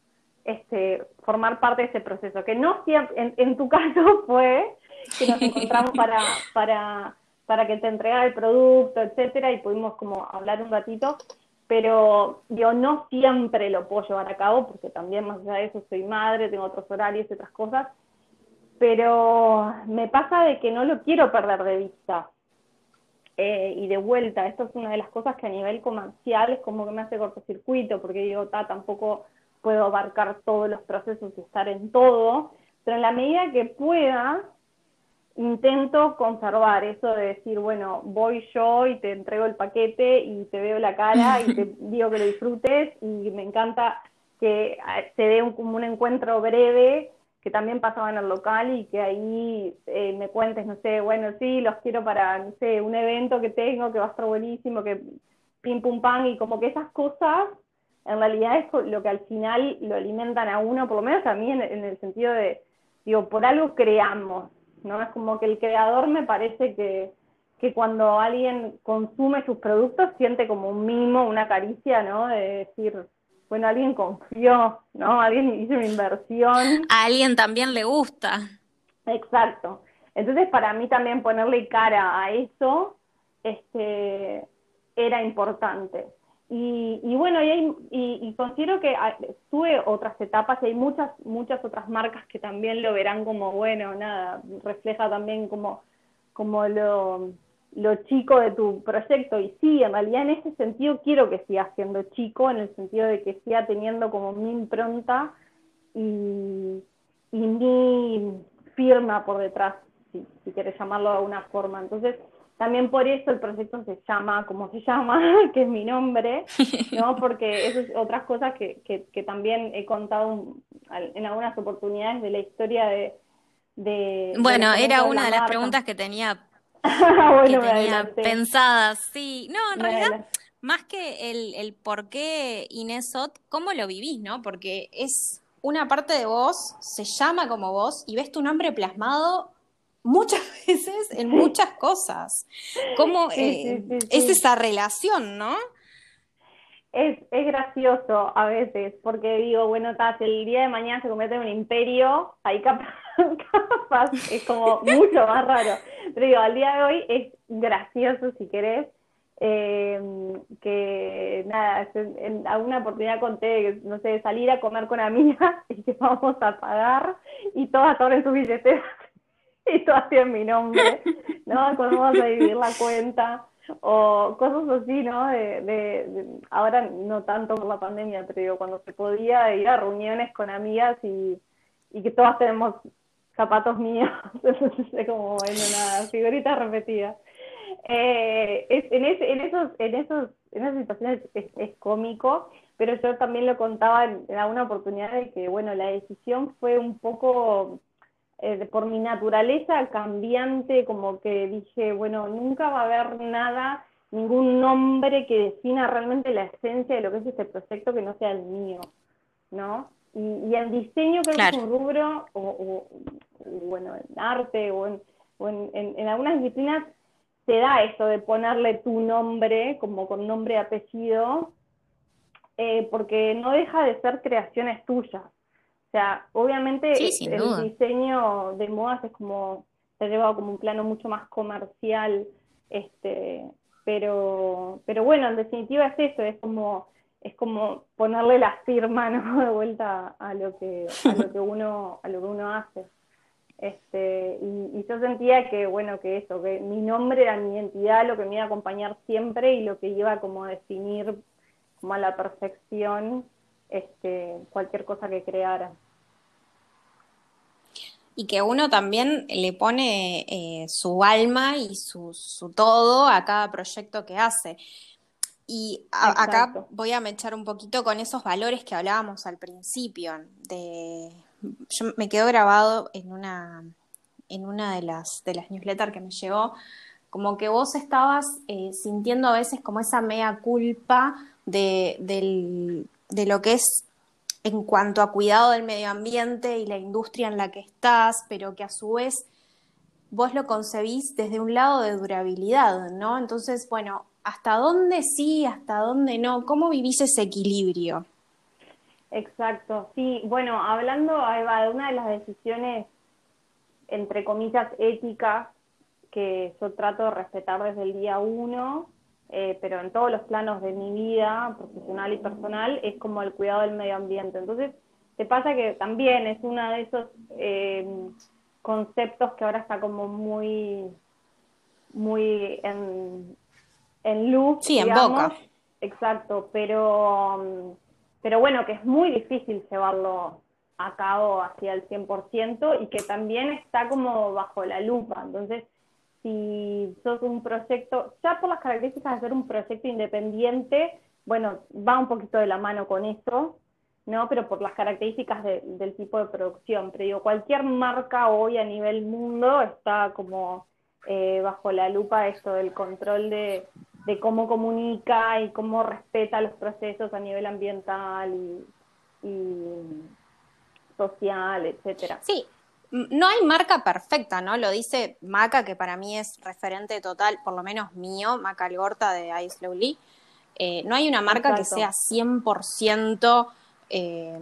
este, formar parte de ese proceso, que no siempre, en, tu caso fue que nos encontramos para, para, para que te entregara el producto, etcétera, y pudimos como hablar un ratito, pero yo no siempre lo puedo llevar a cabo, porque también más allá de eso soy madre, tengo otros horarios y otras cosas, pero me pasa de que no lo quiero perder de vista. Eh, y de vuelta, esto es una de las cosas que a nivel comercial es como que me hace cortocircuito, porque digo, ta, tampoco puedo abarcar todos los procesos y estar en todo, pero en la medida que pueda, intento conservar eso de decir, bueno, voy yo y te entrego el paquete y te veo la cara y te digo que lo disfrutes y me encanta que ah, se dé un, como un encuentro breve que también pasaba en el local y que ahí eh, me cuentes, no sé, bueno, sí, los quiero para, no sé, un evento que tengo que va a estar buenísimo, que pim pum pam y como que esas cosas en realidad es lo que al final lo alimentan a uno, por lo menos a mí en el sentido de, digo, por algo creamos, ¿no? Es como que el creador me parece que, que cuando alguien consume sus productos siente como un mimo, una caricia, ¿no? De decir, bueno, alguien confió, ¿no? Alguien hizo una inversión. A alguien también le gusta. Exacto. Entonces, para mí también ponerle cara a eso este, era importante. Y, bueno, y, y, considero que tuve otras etapas y hay muchas, muchas otras marcas que también lo verán como, bueno, nada, refleja también como, como lo, lo chico de tu proyecto. Y sí, en realidad en ese sentido quiero que siga siendo chico, en el sentido de que siga teniendo como mi impronta y, y mi firma por detrás, si, si quieres llamarlo de alguna forma. Entonces, también por eso el proyecto se llama como se llama, que es mi nombre, ¿no? Porque eso es otras cosas que, que, también he contado en algunas oportunidades de la historia de... de bueno, era una de las preguntas que tenía, pensadas, sí. No, en realidad, más que el, el por qué Inesot, ¿cómo lo vivís, no? Porque es una parte de vos, se llama como vos y ves tu nombre plasmado muchas veces en muchas cosas. ¿Cómo eh, es esa relación, no? Es, es gracioso a veces, porque digo, bueno, si el día de mañana se convierte en un imperio, ahí capaz, es como mucho más raro. Pero digo, al día de hoy es gracioso, si querés, em, que nada, en alguna oportunidad conté, no sé, salir a comer con amigas y que vamos a pagar y todas abren su billeteras y todo así en mi nombre, ¿no? ¿Cómo vamos a dividir la cuenta? O cosas así, ¿no? De, de, ahora no tanto por la pandemia, pero digo, cuando se podía ir a reuniones con amigas y, y que todas tenemos zapatos míos, es como en una figurita repetida. Eh, en, en, esos, en, esos, en esas situaciones es, cómico, pero yo también lo contaba en, alguna oportunidad de que, bueno, la decisión fue un poco eh, por mi naturaleza cambiante, como que dije, bueno, nunca va a haber nada, ningún nombre que defina realmente la esencia de lo que es este proyecto que no sea el mío, ¿no? Y, el diseño creo que es un rubro, o, bueno, en arte o, en, en, algunas disciplinas se da esto de ponerle tu nombre, como con nombre y apellido, eh, porque no deja de ser creaciones tuyas. O sea, obviamente el diseño de modas es como, se ha llevado como un plano mucho más comercial, este, pero, pero bueno, en definitiva es eso, es como es como ponerle la firma de vuelta a lo que a lo que uno a lo que uno hace. Este y, yo sentía que bueno que eso que mi nombre era mi identidad lo que me iba a acompañar siempre y lo que iba como a definir como a la perfección este cualquier cosa que creara. Y que uno también le pone eh, su alma y su, su todo a cada proyecto que hace. Y acá voy a mechar un poquito con esos valores que hablábamos al principio. De, yo me quedo grabado en una, en una de las, de las newsletters que me llegó, como que vos estabas eh, sintiendo a veces como esa mea culpa de, de lo que es en cuanto a cuidado del medio ambiente y la industria en la que estás, pero que a su vez vos lo concebís desde un lado de durabilidad, ¿no? Entonces, bueno, hasta dónde sí, hasta dónde no, ¿cómo vivís ese equilibrio? Exacto, sí, bueno, hablando de una de las decisiones, entre comillas, éticas, que yo trato de respetar desde el día uno, eh, pero en todos los planos de mi vida, profesional y personal, es como el cuidado del medio ambiente. Entonces, te pasa que también es uno de esos eh, conceptos que ahora está como muy, muy en, en luz. Sí, en boca. Exacto, pero, pero bueno, que es muy difícil llevarlo a cabo hacia el 100% y que también está como bajo la lupa. Entonces, si sos un proyecto, ya por las características de ser un proyecto independiente, bueno, va un poquito de la mano con eso, ¿no? Pero por las características del tipo de producción. Pero digo, cualquier marca hoy a nivel mundo está como eh, bajo la lupa esto del control de, de cómo comunica y cómo respeta los procesos a nivel ambiental y, social, etcétera. Sí, no hay marca perfecta, ¿no? Lo dice Maca, que para mí es referente total, por lo menos mío, Maca Algorta de Ice Slowly. Eh, no hay una marca que sea 100% eh,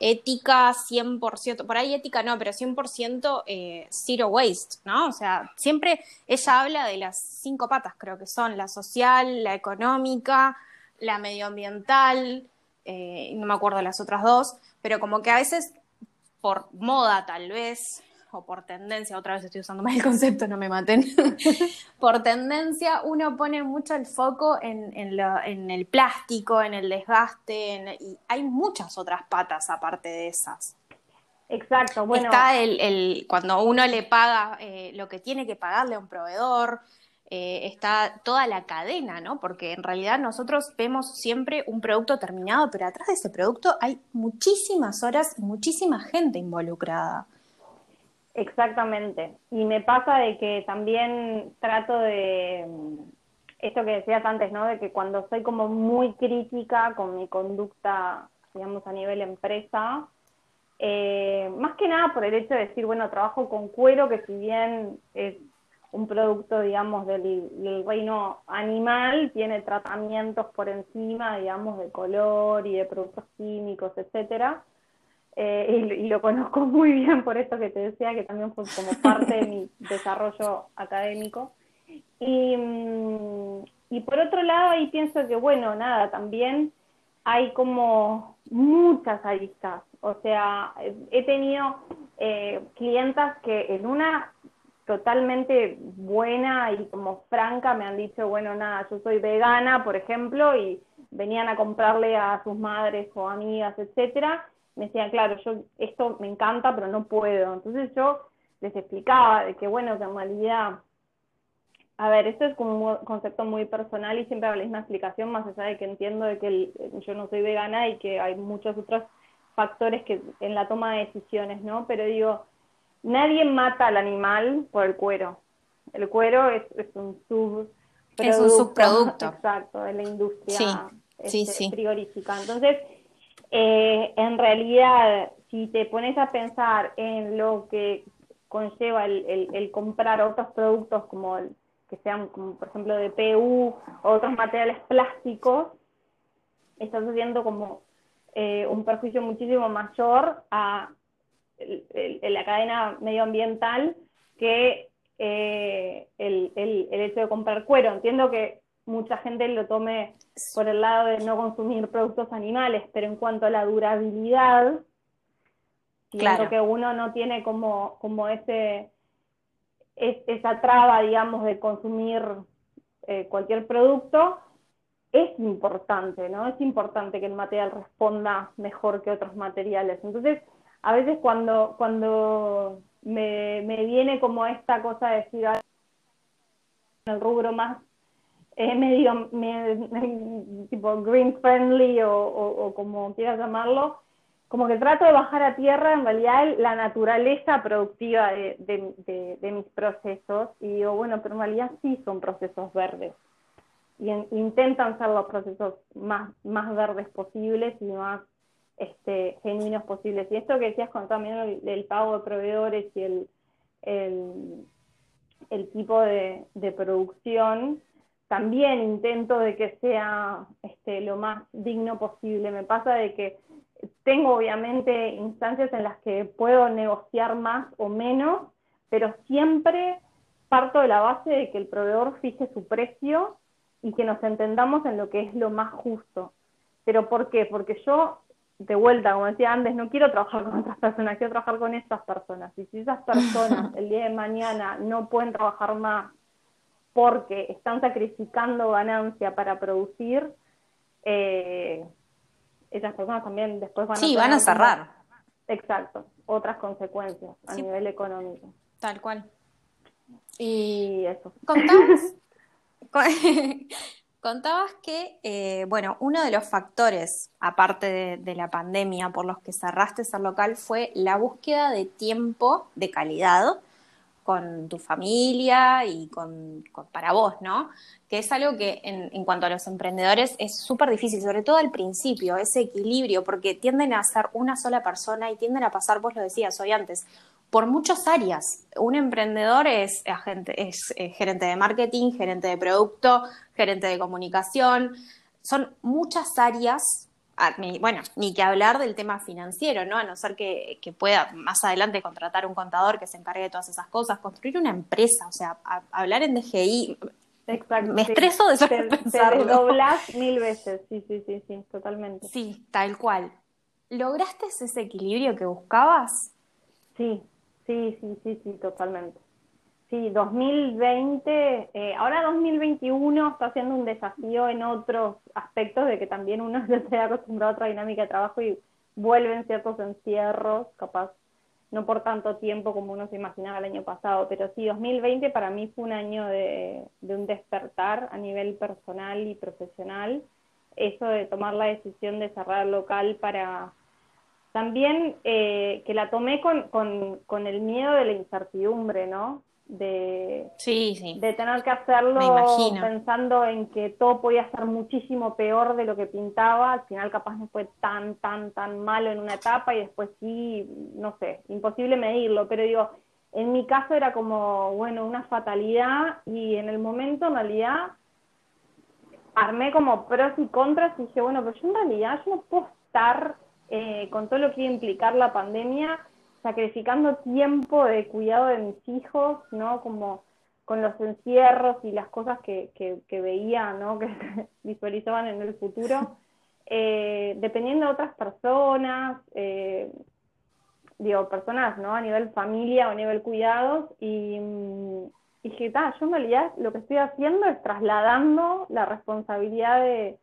ética 100%, por ahí ética no, pero 100% eh, zero waste, ¿no? O sea, siempre ella habla de las cinco patas, creo que son la social, la económica, la medioambiental, eh, no me acuerdo las otras dos, pero como que a veces por moda tal vez, o por tendencia, otra vez estoy usando mal el concepto, no me maten, por tendencia uno pone mucho el foco en, en, el plástico, en el desgaste, y hay muchas otras patas aparte de esas. Exacto, bueno. Está el, el cuando uno le paga eh, lo que tiene que pagarle a un proveedor, eh, está toda la cadena, ¿no? Porque en realidad nosotros vemos siempre un producto terminado, pero atrás de ese producto hay muchísimas horas y muchísima gente involucrada. Exactamente. Y me pasa de que también trato de, esto que decías antes, ¿no? De que cuando soy como muy crítica con mi conducta, digamos, a nivel empresa, eh, más que nada por el hecho de decir, bueno, trabajo con cuero, que si bien es un producto, digamos, del, del, reino animal, tiene tratamientos por encima, digamos, de color y de productos químicos, etcétera. Eh, y, lo conozco muy bien por esto que te decía, que también fue como parte de mi desarrollo académico. Y, mm, y por otro lado, ahí pienso que, bueno, nada, también hay como muchas aristas. O sea, he tenido eh, clientas que en una totalmente buena y como franca me han dicho, bueno, nada, yo soy vegana, por ejemplo, y venían a comprarle a sus madres o amigas, etcétera, me decían, claro, yo esto me encanta, pero no puedo. Entonces yo les explicaba de que, bueno, que en realidad, a ver, esto es como un concepto muy personal y siempre la misma explicación, más allá de que entiendo de que yo no soy vegana y que hay muchos otros factores que en la toma de decisiones, ¿no? Pero digo, nadie mata al animal por el cuero. El cuero es, es un sub es un subproducto. Exacto, de la industria este, frigorífica. Entonces, eh, en realidad, si te pones a pensar en lo que conlleva el, comprar otros productos como el, que sean, como por ejemplo, de PU o otros materiales plásticos, estás haciendo como eh, un perjuicio muchísimo mayor a la cadena medioambiental que eh, el, el, el, hecho de comprar cuero. Entiendo que mucha gente lo tome por el lado de no consumir productos animales, pero en cuanto a la durabilidad, claro. que uno no tiene como, como ese, esa traba, digamos, de consumir eh, cualquier producto, es importante, ¿no? Es importante que el material responda mejor que otros materiales. Entonces, a veces cuando, cuando me, me viene como esta cosa de decir en el rubro más eh, medio, tipo green friendly o, o, como quieras llamarlo, como que trato de bajar a tierra en realidad la naturaleza productiva de, de, de, mis procesos y digo, bueno, pero en realidad sí son procesos verdes y intentan ser los procesos más, más verdes posibles y más este, genuinos posibles. Y esto que decías con también el, pago de proveedores y el, el, tipo de, producción, también intento de que sea este, lo más digno posible. Me pasa de que tengo obviamente instancias en las que puedo negociar más o menos, pero siempre parto de la base de que el proveedor fije su precio y que nos entendamos en lo que es lo más justo. ¿Pero por qué? Porque yo de vuelta, como decía antes, no quiero trabajar con otras personas, quiero trabajar con esas personas. Y si esas personas el día de mañana no pueden trabajar más porque están sacrificando ganancia para producir, eh, esas personas también después van a... Sí, van a cerrar. exacto, otras consecuencias a nivel económico. Tal cual. Y eso. Contamos. Contabas que, eh, bueno, uno de los factores, aparte de, la pandemia, por los que cerraste ser local fue la búsqueda de tiempo de calidad con tu familia y con, para vos, ¿no? Que es algo que en, en cuanto a los emprendedores es súper difícil, sobre todo al principio, ese equilibrio, porque tienden a ser una sola persona y tienden a pasar, vos lo decías hoy antes, por muchas áreas. Un emprendedor es, agente, es eh, gerente de marketing, gerente de producto, gerente de comunicación. Son muchas áreas. Bueno, ni que hablar del tema financiero, ¿no? A no ser que, pueda más adelante contratar un contador que se encargue de todas esas cosas, construir una empresa, o sea, hablar en DGI. Exacto, me estreso de solo te, pensarlo. mil veces, sí, sí, sí, sí, totalmente. Sí, tal cual. ¿Lograste ese equilibrio que buscabas? Sí, Sí, sí, sí, sí, totalmente. Sí, 2020, eh, ahora 2021 está haciendo un desafío en otros aspectos de que también uno se ha acostumbrado a otra dinámica de trabajo y vuelven ciertos encierros, capaz no por tanto tiempo como uno se imaginaba el año pasado, pero sí, 2020 para mí fue un año de, de un despertar a nivel personal y profesional. Eso de tomar la decisión de cerrar local para también eh, que la tomé con, con, con, el miedo de la incertidumbre, ¿no? De, sí, sí. de tener que hacerlo pensando en que todo podía ser muchísimo peor de lo que pintaba, al final capaz no fue tan, tan, tan malo en una etapa y después sí, no sé, imposible medirlo, pero digo, en mi caso era como, bueno, una fatalidad y en el momento en realidad armé como pros y contras y dije, bueno, pero yo en realidad yo no puedo estar eh, con todo lo que iba a implicar la pandemia, sacrificando tiempo de cuidado de mis hijos, ¿no? Como con los encierros y las cosas que, que, veía, ¿no? Que visualizaban en el futuro, eh, dependiendo de otras personas, eh, digo, personas, ¿no? A nivel familia o a nivel cuidados, y, y dije, yo en realidad lo que estoy haciendo es trasladando la responsabilidad de,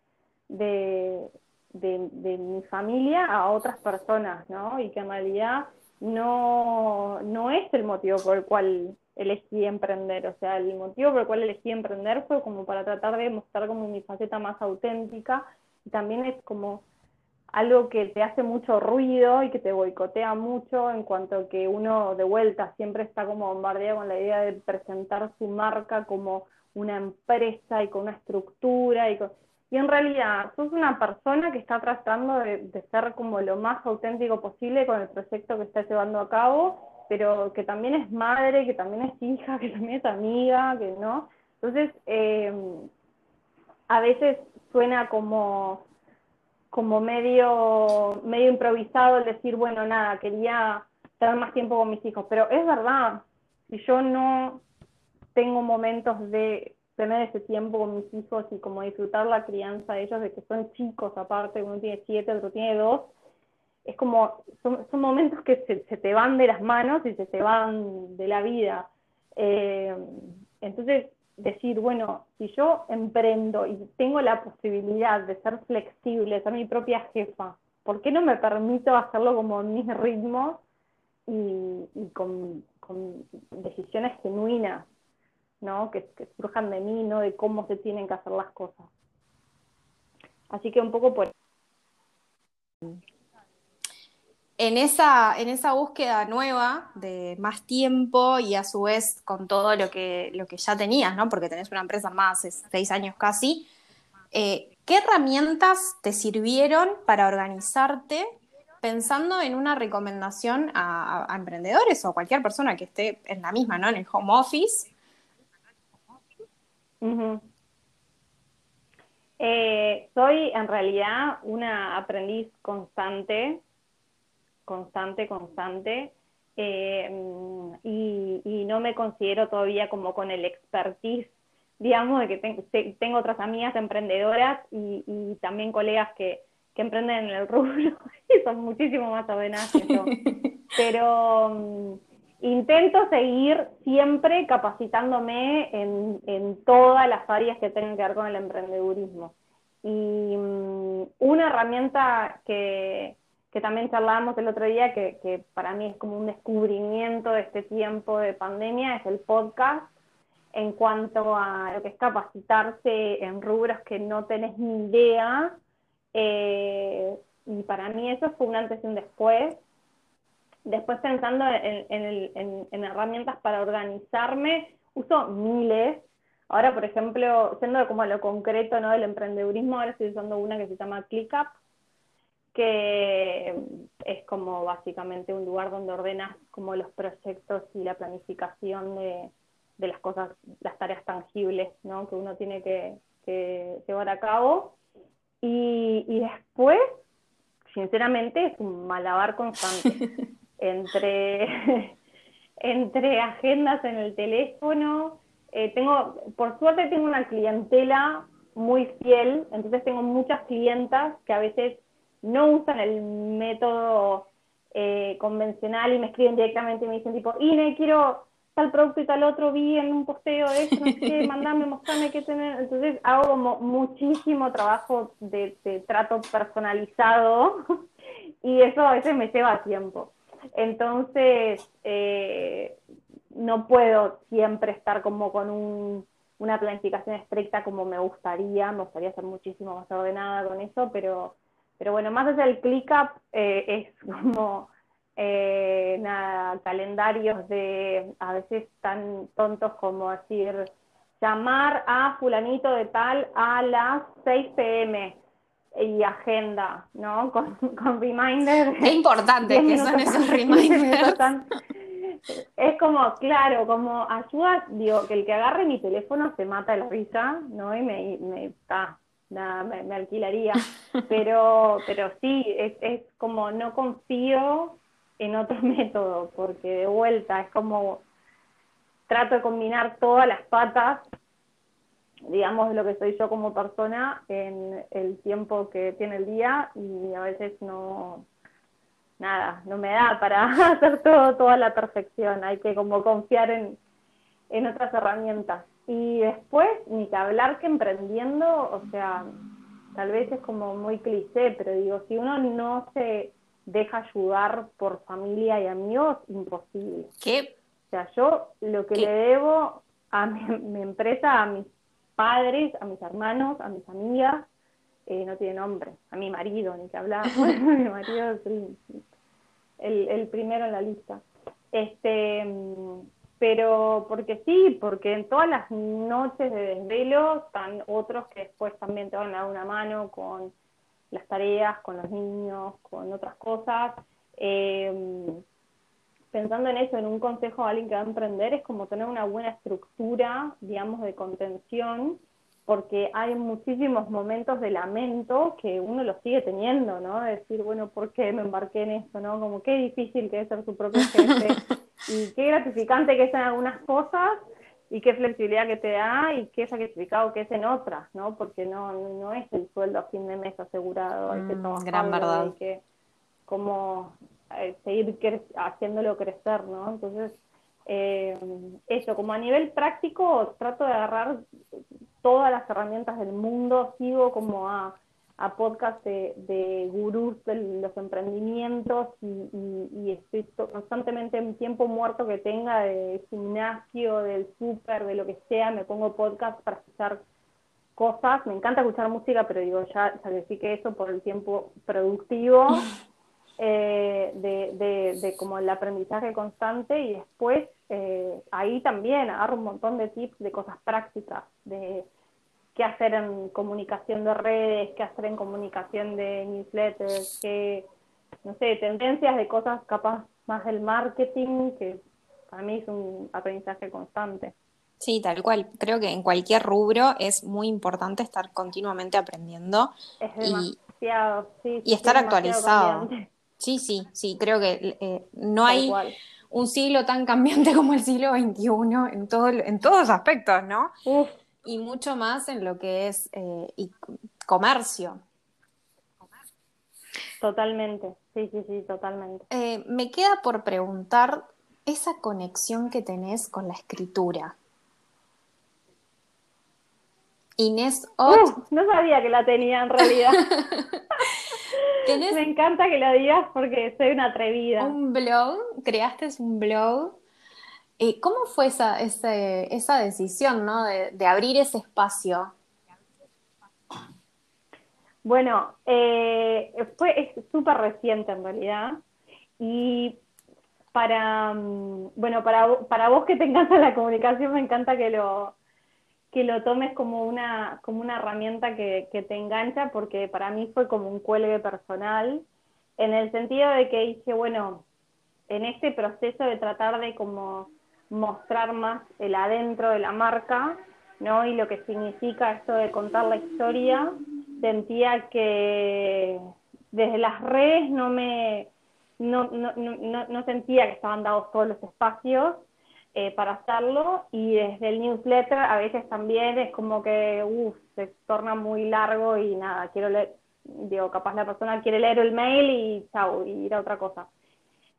de, mi familia a otras personas, ¿no? Y que en realidad no, no es el motivo por el cual elegí emprender, o sea, el motivo por el cual elegí emprender fue como para tratar de mostrar como mi faceta más auténtica. Y también es como algo que te hace mucho ruido y que te boicotea mucho en cuanto que uno de vuelta siempre está como bombardeado con la idea de presentar su marca como una empresa y con una estructura y, y en realidad sos una persona que está tratando de, de ser como lo más auténtico posible con el proyecto que está llevando a cabo pero que también es madre, que también es hija, que también es amiga, que no. Entonces, eh, a veces suena como, como medio, medio improvisado el decir, bueno, nada, quería tener más tiempo con mis hijos, pero es verdad, si yo no tengo momentos de tener ese tiempo con mis hijos y como disfrutar la crianza de ellos, de que son chicos aparte, uno tiene siete, otro tiene dos, es como, son, momentos que se, te van de las manos y se te van de la vida. Eh, entonces, decir, bueno, si yo emprendo y tengo la posibilidad de ser flexible, ser mi propia jefa, ¿por qué no me permito hacerlo como en mis ritmos y, con, decisiones genuinas, ¿no? Que, que surjan de mí, no de cómo se tienen que hacer las cosas? Así que un poco por en esa, en esa búsqueda nueva de más tiempo y a su vez con todo lo que, lo que ya tenías, ¿no? Porque tenés una empresa más de seis años casi, eh, ¿qué herramientas te sirvieron para organizarte pensando en una recomendación a, emprendedores o cualquier persona que esté en la misma, ¿no? En el home office. Eh, soy en realidad una aprendiz constante constante, constante, eh, y, no me considero todavía como con el expertise, digamos, de que tengo otras amigas emprendedoras y, también colegas que, emprenden en el rubro y son muchísimo más ordenadas que yo. Pero mm, intento seguir siempre capacitándome en, todas las áreas que tengan que ver con el emprendedurismo. Y mm, una herramienta que, que también charlábamos el otro día, que, para mí es como un descubrimiento de este tiempo de pandemia, es el podcast, en cuanto a lo que es capacitarse en rubros que no tenés ni idea. Eh, y para mí eso fue un antes y un después. Después pensando en, en herramientas para organizarme, uso miles. Ahora, por ejemplo, siendo como lo concreto ¿no? del emprendedurismo, ahora estoy usando una que se llama ClickUp, que es como básicamente un lugar donde ordenas como los proyectos y la planificación de, las cosas, las tareas tangibles ¿no? que uno tiene que, llevar a cabo. Y, después, sinceramente, es un malabar constante entre, entre agendas en el teléfono. Eh, tengo, por suerte tengo una clientela muy fiel, entonces tengo muchas clientas que a veces no usan el método eh, convencional y me escriben directamente y me dicen tipo, Ine, quiero tal producto y tal otro, vi en un posteo de esto, no sé qué, mandame, mostrame qué tener. Entonces hago como muchísimo trabajo de, trato personalizado y eso a veces me lleva tiempo. Entonces, eh, no puedo siempre estar como con un, una planificación estricta como me gustaría, me gustaría ser muchísimo más ordenada con eso, pero bueno, más allá del ClickUp, eh, es como eh, nada, calendarios de a veces tan tontos como decir llamar a fulanito de tal a las 6 pm y agenda, ¿no? Con, con reminders. Qué importante que son esos reminders. es como, claro, como ayuda, digo, que el que agarre mi teléfono se mata de la risa, ¿no? Y me, me nada, me, alquilaría. Pero, pero sí, es, es como no confío en otro método, porque de vuelta es como trato de combinar todas las patas, digamos, lo que soy yo como persona en el tiempo que tiene el día y a veces no, nada, no me da para hacer todo, toda la perfección, hay que como confiar en, en otras herramientas. Y después, ni que hablar que emprendiendo, o sea, tal vez es como muy cliché, pero digo, si uno no se deja ayudar por familia y amigos, imposible. ¿Qué? O sea, yo lo que le debo a mi, empresa, a mis padres, a mis hermanos, a mis amigas, eh, no tiene nombre, a mi marido, ni que hablar, mi marido es el, el, primero en la lista. Este, pero porque sí, porque en todas las noches de desvelo están otros que después también te van a dar una mano con las tareas, con los niños, con otras cosas. Eh, pensando en eso, en un consejo a alguien que va a emprender, es como tener una buena estructura, digamos, de contención, porque hay muchísimos momentos de lamento que uno los sigue teniendo, ¿no? De decir, bueno, ¿por qué me embarqué en esto, no? Como qué difícil que es ser su propio jefe y qué gratificante que es en algunas cosas y qué flexibilidad que te da y qué sacrificado que es en otras, ¿no? Porque no, no es el sueldo a fin de mes asegurado, hay que mm, gran verdad. hay que como eh, seguir haciéndolo crecer, ¿no? Entonces, eh, eso, como a nivel práctico, trato de agarrar todas las herramientas del mundo, sigo como a, a podcast de, gurús de los emprendimientos y, estoy constantemente en tiempo muerto que tenga de gimnasio, del súper, de lo que sea, me pongo podcast para escuchar cosas. Me encanta escuchar música, pero digo, ya que eso por el tiempo productivo. Eh, de, de, como el aprendizaje constante y después eh, ahí también agarro un montón de tips de cosas prácticas, de qué hacer en comunicación de redes, qué hacer en comunicación de newsletters, qué, no sé, tendencias de cosas capaz más del marketing, que para mí es un aprendizaje constante. Sí, tal cual. Creo que en cualquier rubro es muy importante estar continuamente aprendiendo. Es demasiado, y, y estar actualizado. Sí, sí, sí, creo que eh, no hay un siglo tan cambiante como el siglo XXI en, todo, en todos aspectos, ¿no? Y mucho más en lo que es eh, y comercio. Totalmente, sí, sí, sí, totalmente. Eh, me queda por preguntar esa conexión que tenés con la escritura. Inés Ott. no sabía que la tenía en realidad. Me encanta que lo digas porque soy una atrevida. Un blog, creaste un blog. Eh, ¿Cómo fue esa, esa decisión ¿no? de, abrir ese espacio? Bueno, eh, fue súper reciente en realidad. Y para, mm, bueno, para, para vos que te encanta la comunicación, me encanta que lo, que lo tomes como una, como una herramienta que, te engancha, porque para mí fue como un cuelgue personal, en el sentido de que dije, bueno, en este proceso de tratar de como mostrar más el adentro de la marca, ¿no? Y lo que significa esto de contar la historia, sentía que desde las redes no me, no, no, no, no sentía que estaban dados todos los espacios, eh, para hacerlo y desde el newsletter a veces también es como que uf, se torna muy largo y nada, quiero leer, digo, capaz la persona quiere leer el mail y chau, y ir a otra cosa.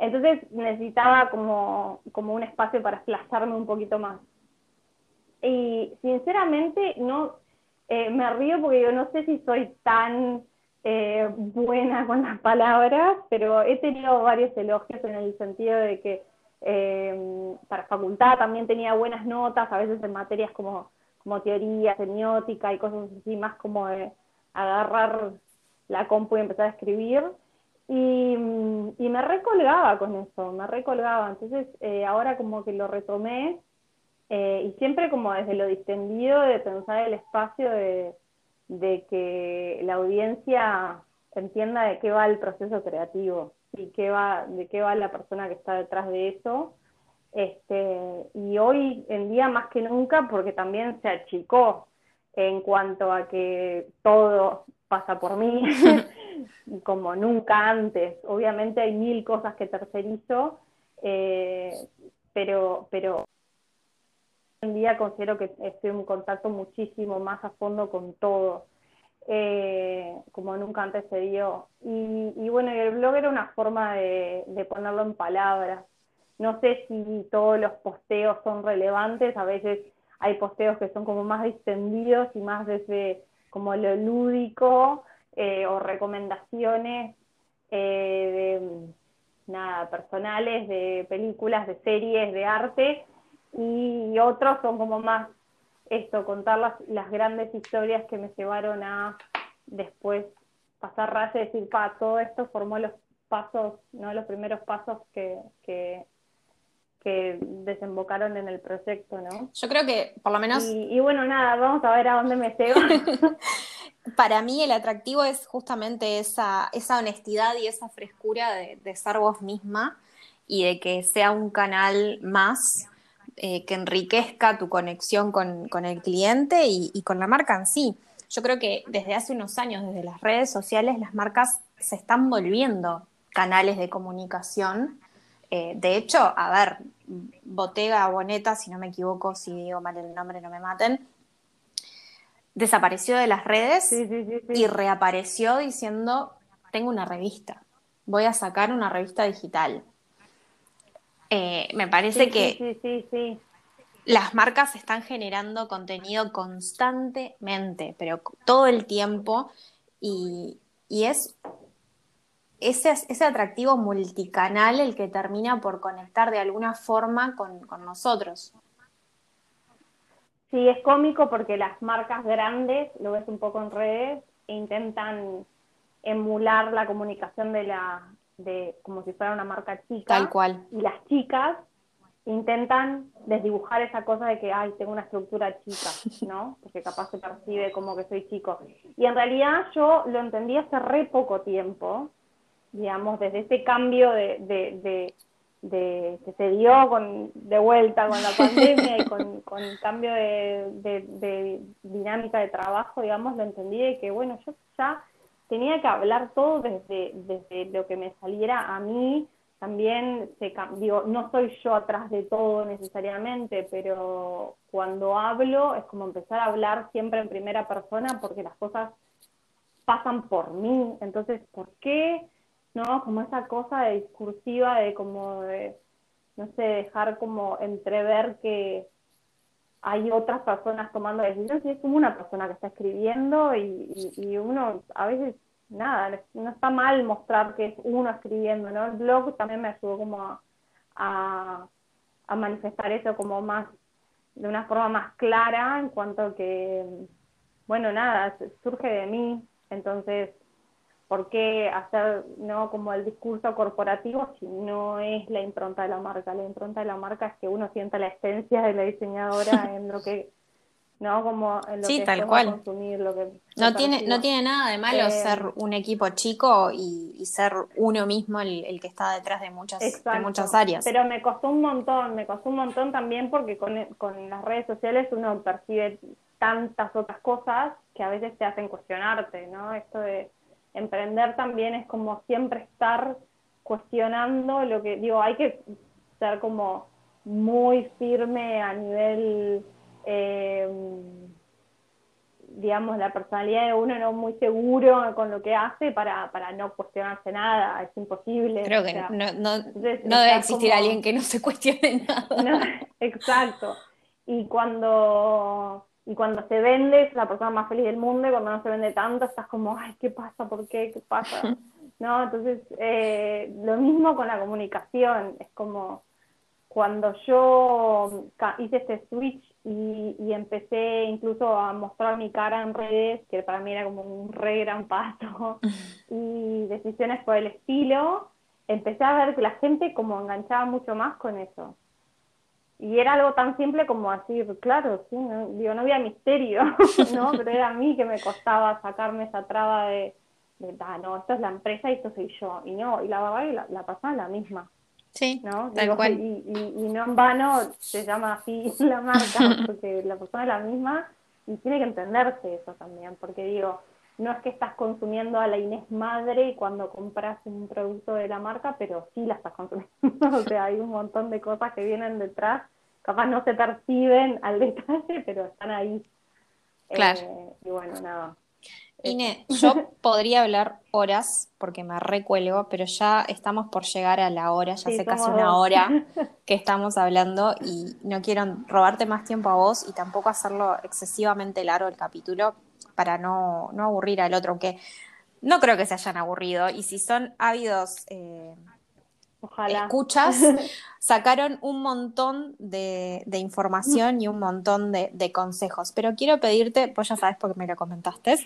Entonces necesitaba como, como un espacio para desplazarme un poquito más. Y sinceramente no, eh, me río porque yo no sé si soy tan eh, buena con las palabras, pero he tenido varios elogios en el sentido de que eh, para facultad también tenía buenas notas, a veces en materias como, como teoría, semiótica y cosas así, más como de agarrar la compu y empezar a escribir. Y, me recolgaba con eso, me recolgaba. Entonces eh, ahora como que lo retomé eh, y siempre como desde lo distendido de pensar el espacio de, de que la audiencia entienda de qué va el proceso creativo y qué va, de qué va la persona que está detrás de eso. Este, y hoy en día más que nunca, porque también se achicó en cuanto a que todo pasa por mí, como nunca antes. Obviamente hay mil cosas que tercerizo, eh, pero, pero hoy en día considero que estoy en contacto muchísimo más a fondo con todo eh, como nunca antes se dio. Y, bueno, el blog era una forma de, ponerlo en palabras. No sé si todos los posteos son relevantes, a veces hay posteos que son como más distendidos y más desde, como lo lúdico eh, o recomendaciones eh, de, nada, personales, de películas, de series, de arte, y otros son como más esto, contar las, las grandes historias que me llevaron a después pasar raya y decir, pa, todo esto formó los pasos, ¿no? Los primeros pasos que, que, que desembocaron en el proyecto, ¿no? Yo creo que, por lo menos... Y, bueno, nada, vamos a ver a dónde me llevo. Para mí el atractivo es justamente esa, esa honestidad y esa frescura de, ser vos misma y de que sea un canal más eh, que enriquezca tu conexión con, el cliente y, y, con la marca en sí. Yo creo que desde hace unos años, desde las redes sociales, las marcas se están volviendo canales de comunicación eh, de hecho, a ver, Bottega Boneta, si no me equivoco, si digo mal el nombre, no me maten, desapareció de las redes y reapareció diciendo, tengo una revista, voy a sacar una revista digital. Eh, me parece que las marcas están generando contenido constantemente, pero todo el tiempo, y, y es ese, ese atractivo multicanal el que termina por conectar de alguna forma con, nosotros. Sí, es cómico porque las marcas grandes, lo ves un poco en redes, intentan emular la comunicación de la de como si fuera una marca chica. Tal cual. Y las chicas intentan desdibujar esa cosa de que, ay, tengo una estructura chica, ¿no? Porque capaz se percibe como que soy chico. Y en realidad yo lo entendí hace re poco tiempo, digamos, desde ese cambio de, de, de, que se dio con, de vuelta con la pandemia y con, con el cambio de, dinámica de trabajo, digamos, lo entendí de que, bueno, yo ya tenía que hablar todo desde, desde lo que me saliera a mí, también se, digo, no soy yo atrás de todo necesariamente, pero cuando hablo es como empezar a hablar siempre en primera persona porque las cosas pasan por mí, entonces, ¿por qué? ¿no? Como esa cosa discursiva de como de, no sé, dejar como entrever que hay otras personas tomando decisiones y es como una persona que está escribiendo y, uno a veces, nada, no está mal mostrar que es uno escribiendo, ¿no? El blog también me ayudó como a, a manifestar eso como más, de una forma más clara en cuanto a que, bueno, nada, surge de mí, entonces ¿Por qué hacer no como el discurso corporativo si no es la impronta de la marca? La impronta de la marca es que uno sienta la esencia de la diseñadora en lo que no como en lo sí, que tal cual. consumir lo que no tiene no tiene nada de malo eh, ser un equipo chico y, ser uno mismo el, que está detrás de muchas de muchas áreas. Pero me costó un montón me costó un montón también porque con, con las redes sociales uno percibe tantas otras cosas que a veces te hacen cuestionarte no esto de emprender también es como siempre estar cuestionando lo que, digo, hay que ser como muy firme a nivel, eh, digamos, la personalidad de uno no muy seguro con lo que hace para, para no cuestionarse nada, es imposible. Creo que no, no, debe existir alguien que no se cuestione nada. exacto. Y cuando y cuando se vende es la persona más feliz del mundo y cuando no se vende tanto estás como, ay, ¿qué pasa? ¿Por qué? ¿Qué pasa? ¿No? Entonces, eh, lo mismo con la comunicación, es como cuando yo hice este switch y, y, empecé incluso a mostrar mi cara en redes, que para mí era como un re gran paso, y decisiones por el estilo, empecé a ver que la gente como enganchaba mucho más con eso y era algo tan simple como decir, claro, sí, no, digo, no había misterio, ¿no? Pero era a mí que me costaba sacarme esa traba de, ah, no, esto es la empresa y esto soy yo. Y no, y la verdad la, la pasaba la misma. Sí, ¿no? Tal cual. Y, y, no en vano se llama así la marca, porque la persona es la misma y tiene que entenderse eso también, porque digo, no es que estás consumiendo a la Inés Madre cuando compras un producto de la marca, pero sí la estás consumiendo. o sea, hay un montón de cosas que vienen detrás, capaz no se perciben al detalle, pero están ahí. Claro. Eh, y bueno, nada. Inés, yo podría hablar horas porque me recuelgo, pero ya estamos por llegar a la hora, ya hace casi una hora que estamos hablando y no quiero robarte más tiempo a vos y tampoco hacerlo excesivamente largo el capítulo para no, no aburrir al otro, aunque no creo que se hayan aburrido. Y si son ávidos eh, escuchas, sacaron un montón de, información y un montón de, consejos. Pero quiero pedirte, pues ya sabes porque me lo comentaste,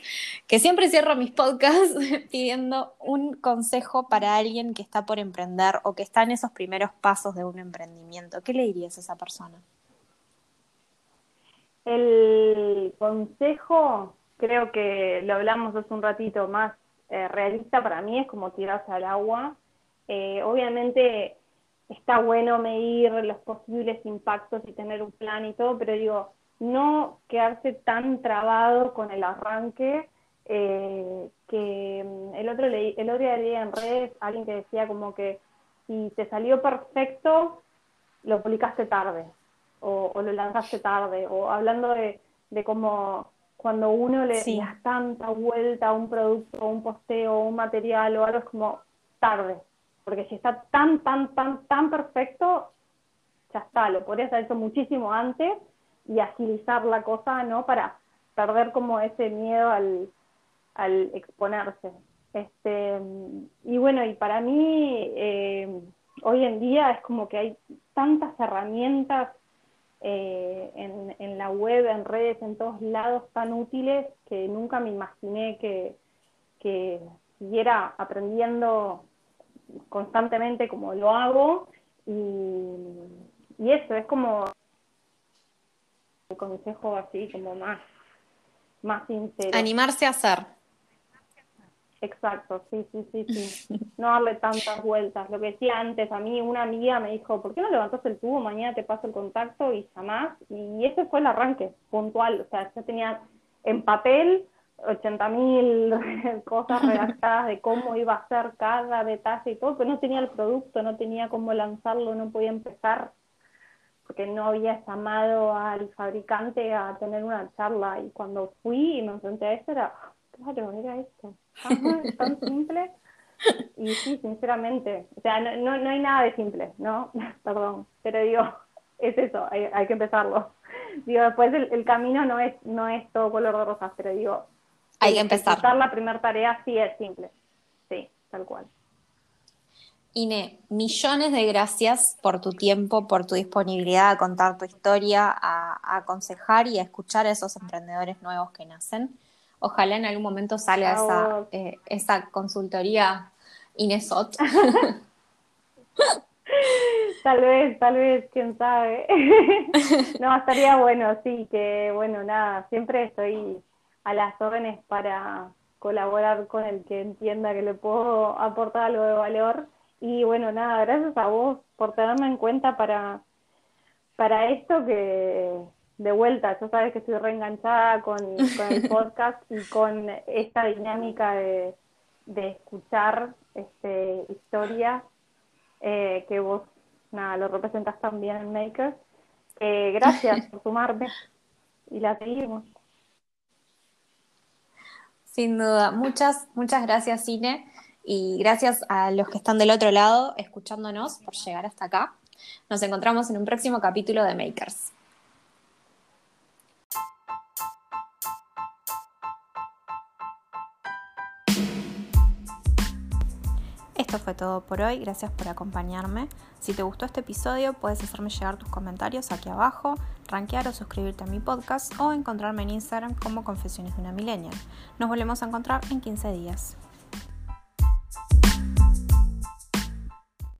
que siempre cierro mis podcasts pidiendo un consejo para alguien que está por emprender o que está en esos primeros pasos de un emprendimiento. ¿Qué le dirías a esa persona? El consejo, creo que lo hablamos hace un ratito más eh, realista para mí, es como tirarse al agua. Eh, obviamente está bueno medir los posibles impactos y tener un plan y todo, pero digo, no quedarse tan trabado con el arranque eh, que mm, el otro, el otro día leí en redes alguien que decía como que si te salió perfecto, lo publicaste tarde o, lo lanzaste tarde, o hablando de, de cómo cuando uno le da tanta vuelta a un producto, un posteo, un material o algo, es como tarde, porque si está tan, tan, tan, tan perfecto, ya está, lo podrías haber hecho muchísimo antes y agilizar la cosa, ¿no? Para perder como ese miedo al, al exponerse. Este, y bueno, y para mí eh, hoy en día es como que hay tantas herramientas eh, en, la web, en redes, en todos lados tan útiles que nunca me imaginé que, que siguiera aprendiendo constantemente como lo hago y, eso es como el consejo así como más, más sincero. Animarse a hacer. Exacto, sí, sí, sí, sí. No darle tantas vueltas. Lo que decía antes, a mí una amiga me dijo, ¿por qué no levantas el tubo? Mañana te paso el contacto y jamás. Y ese fue el arranque, puntual. O sea, ya tenía en papel 80.000 cosas redactadas de cómo iba a ser cada detalle y todo, pero no tenía el producto, no tenía cómo lanzarlo, no podía empezar, porque no había llamado al fabricante a tener una charla. Y cuando fui y me enfrenté a eso, era, claro, era esto, tan simple. Y sí, sinceramente, o sea, no, no, hay nada de simple, ¿no? Perdón, pero digo, es eso, hay, hay que empezarlo. Digo, después el, el, camino no es, no es todo color de rosas, pero digo, hay que empezar. la primera tarea sí es simple. Sí, tal cual. Ine, millones de gracias por tu tiempo, por tu disponibilidad a contar tu historia, a, aconsejar y a escuchar a esos emprendedores nuevos que nacen. Ojalá en algún momento salga esa, eh, esa consultoría Inesot. tal vez, tal vez, quién sabe. no, estaría bueno, sí, que bueno, nada, siempre estoy a las órdenes para colaborar con el que entienda que le puedo aportar algo de valor. Y bueno, nada, gracias a vos por tenerme en cuenta para, para esto que de vuelta, yo sabes que estoy reenganchada con, con el podcast y con esta dinámica de, de escuchar este, historias eh, que vos nada, lo representas también en Maker. Eh, gracias por sumarme y la seguimos. Sin duda. Muchas, muchas gracias, Cine. Y gracias a los que están del otro lado escuchándonos por llegar hasta acá. Nos encontramos en un próximo capítulo de Makers. Esto fue todo por hoy, gracias por acompañarme. Si te gustó este episodio, puedes hacerme llegar tus comentarios aquí abajo, rankear o suscribirte a mi podcast o encontrarme en Instagram como Confesiones de una Millennial. Nos volvemos a encontrar en 15 días.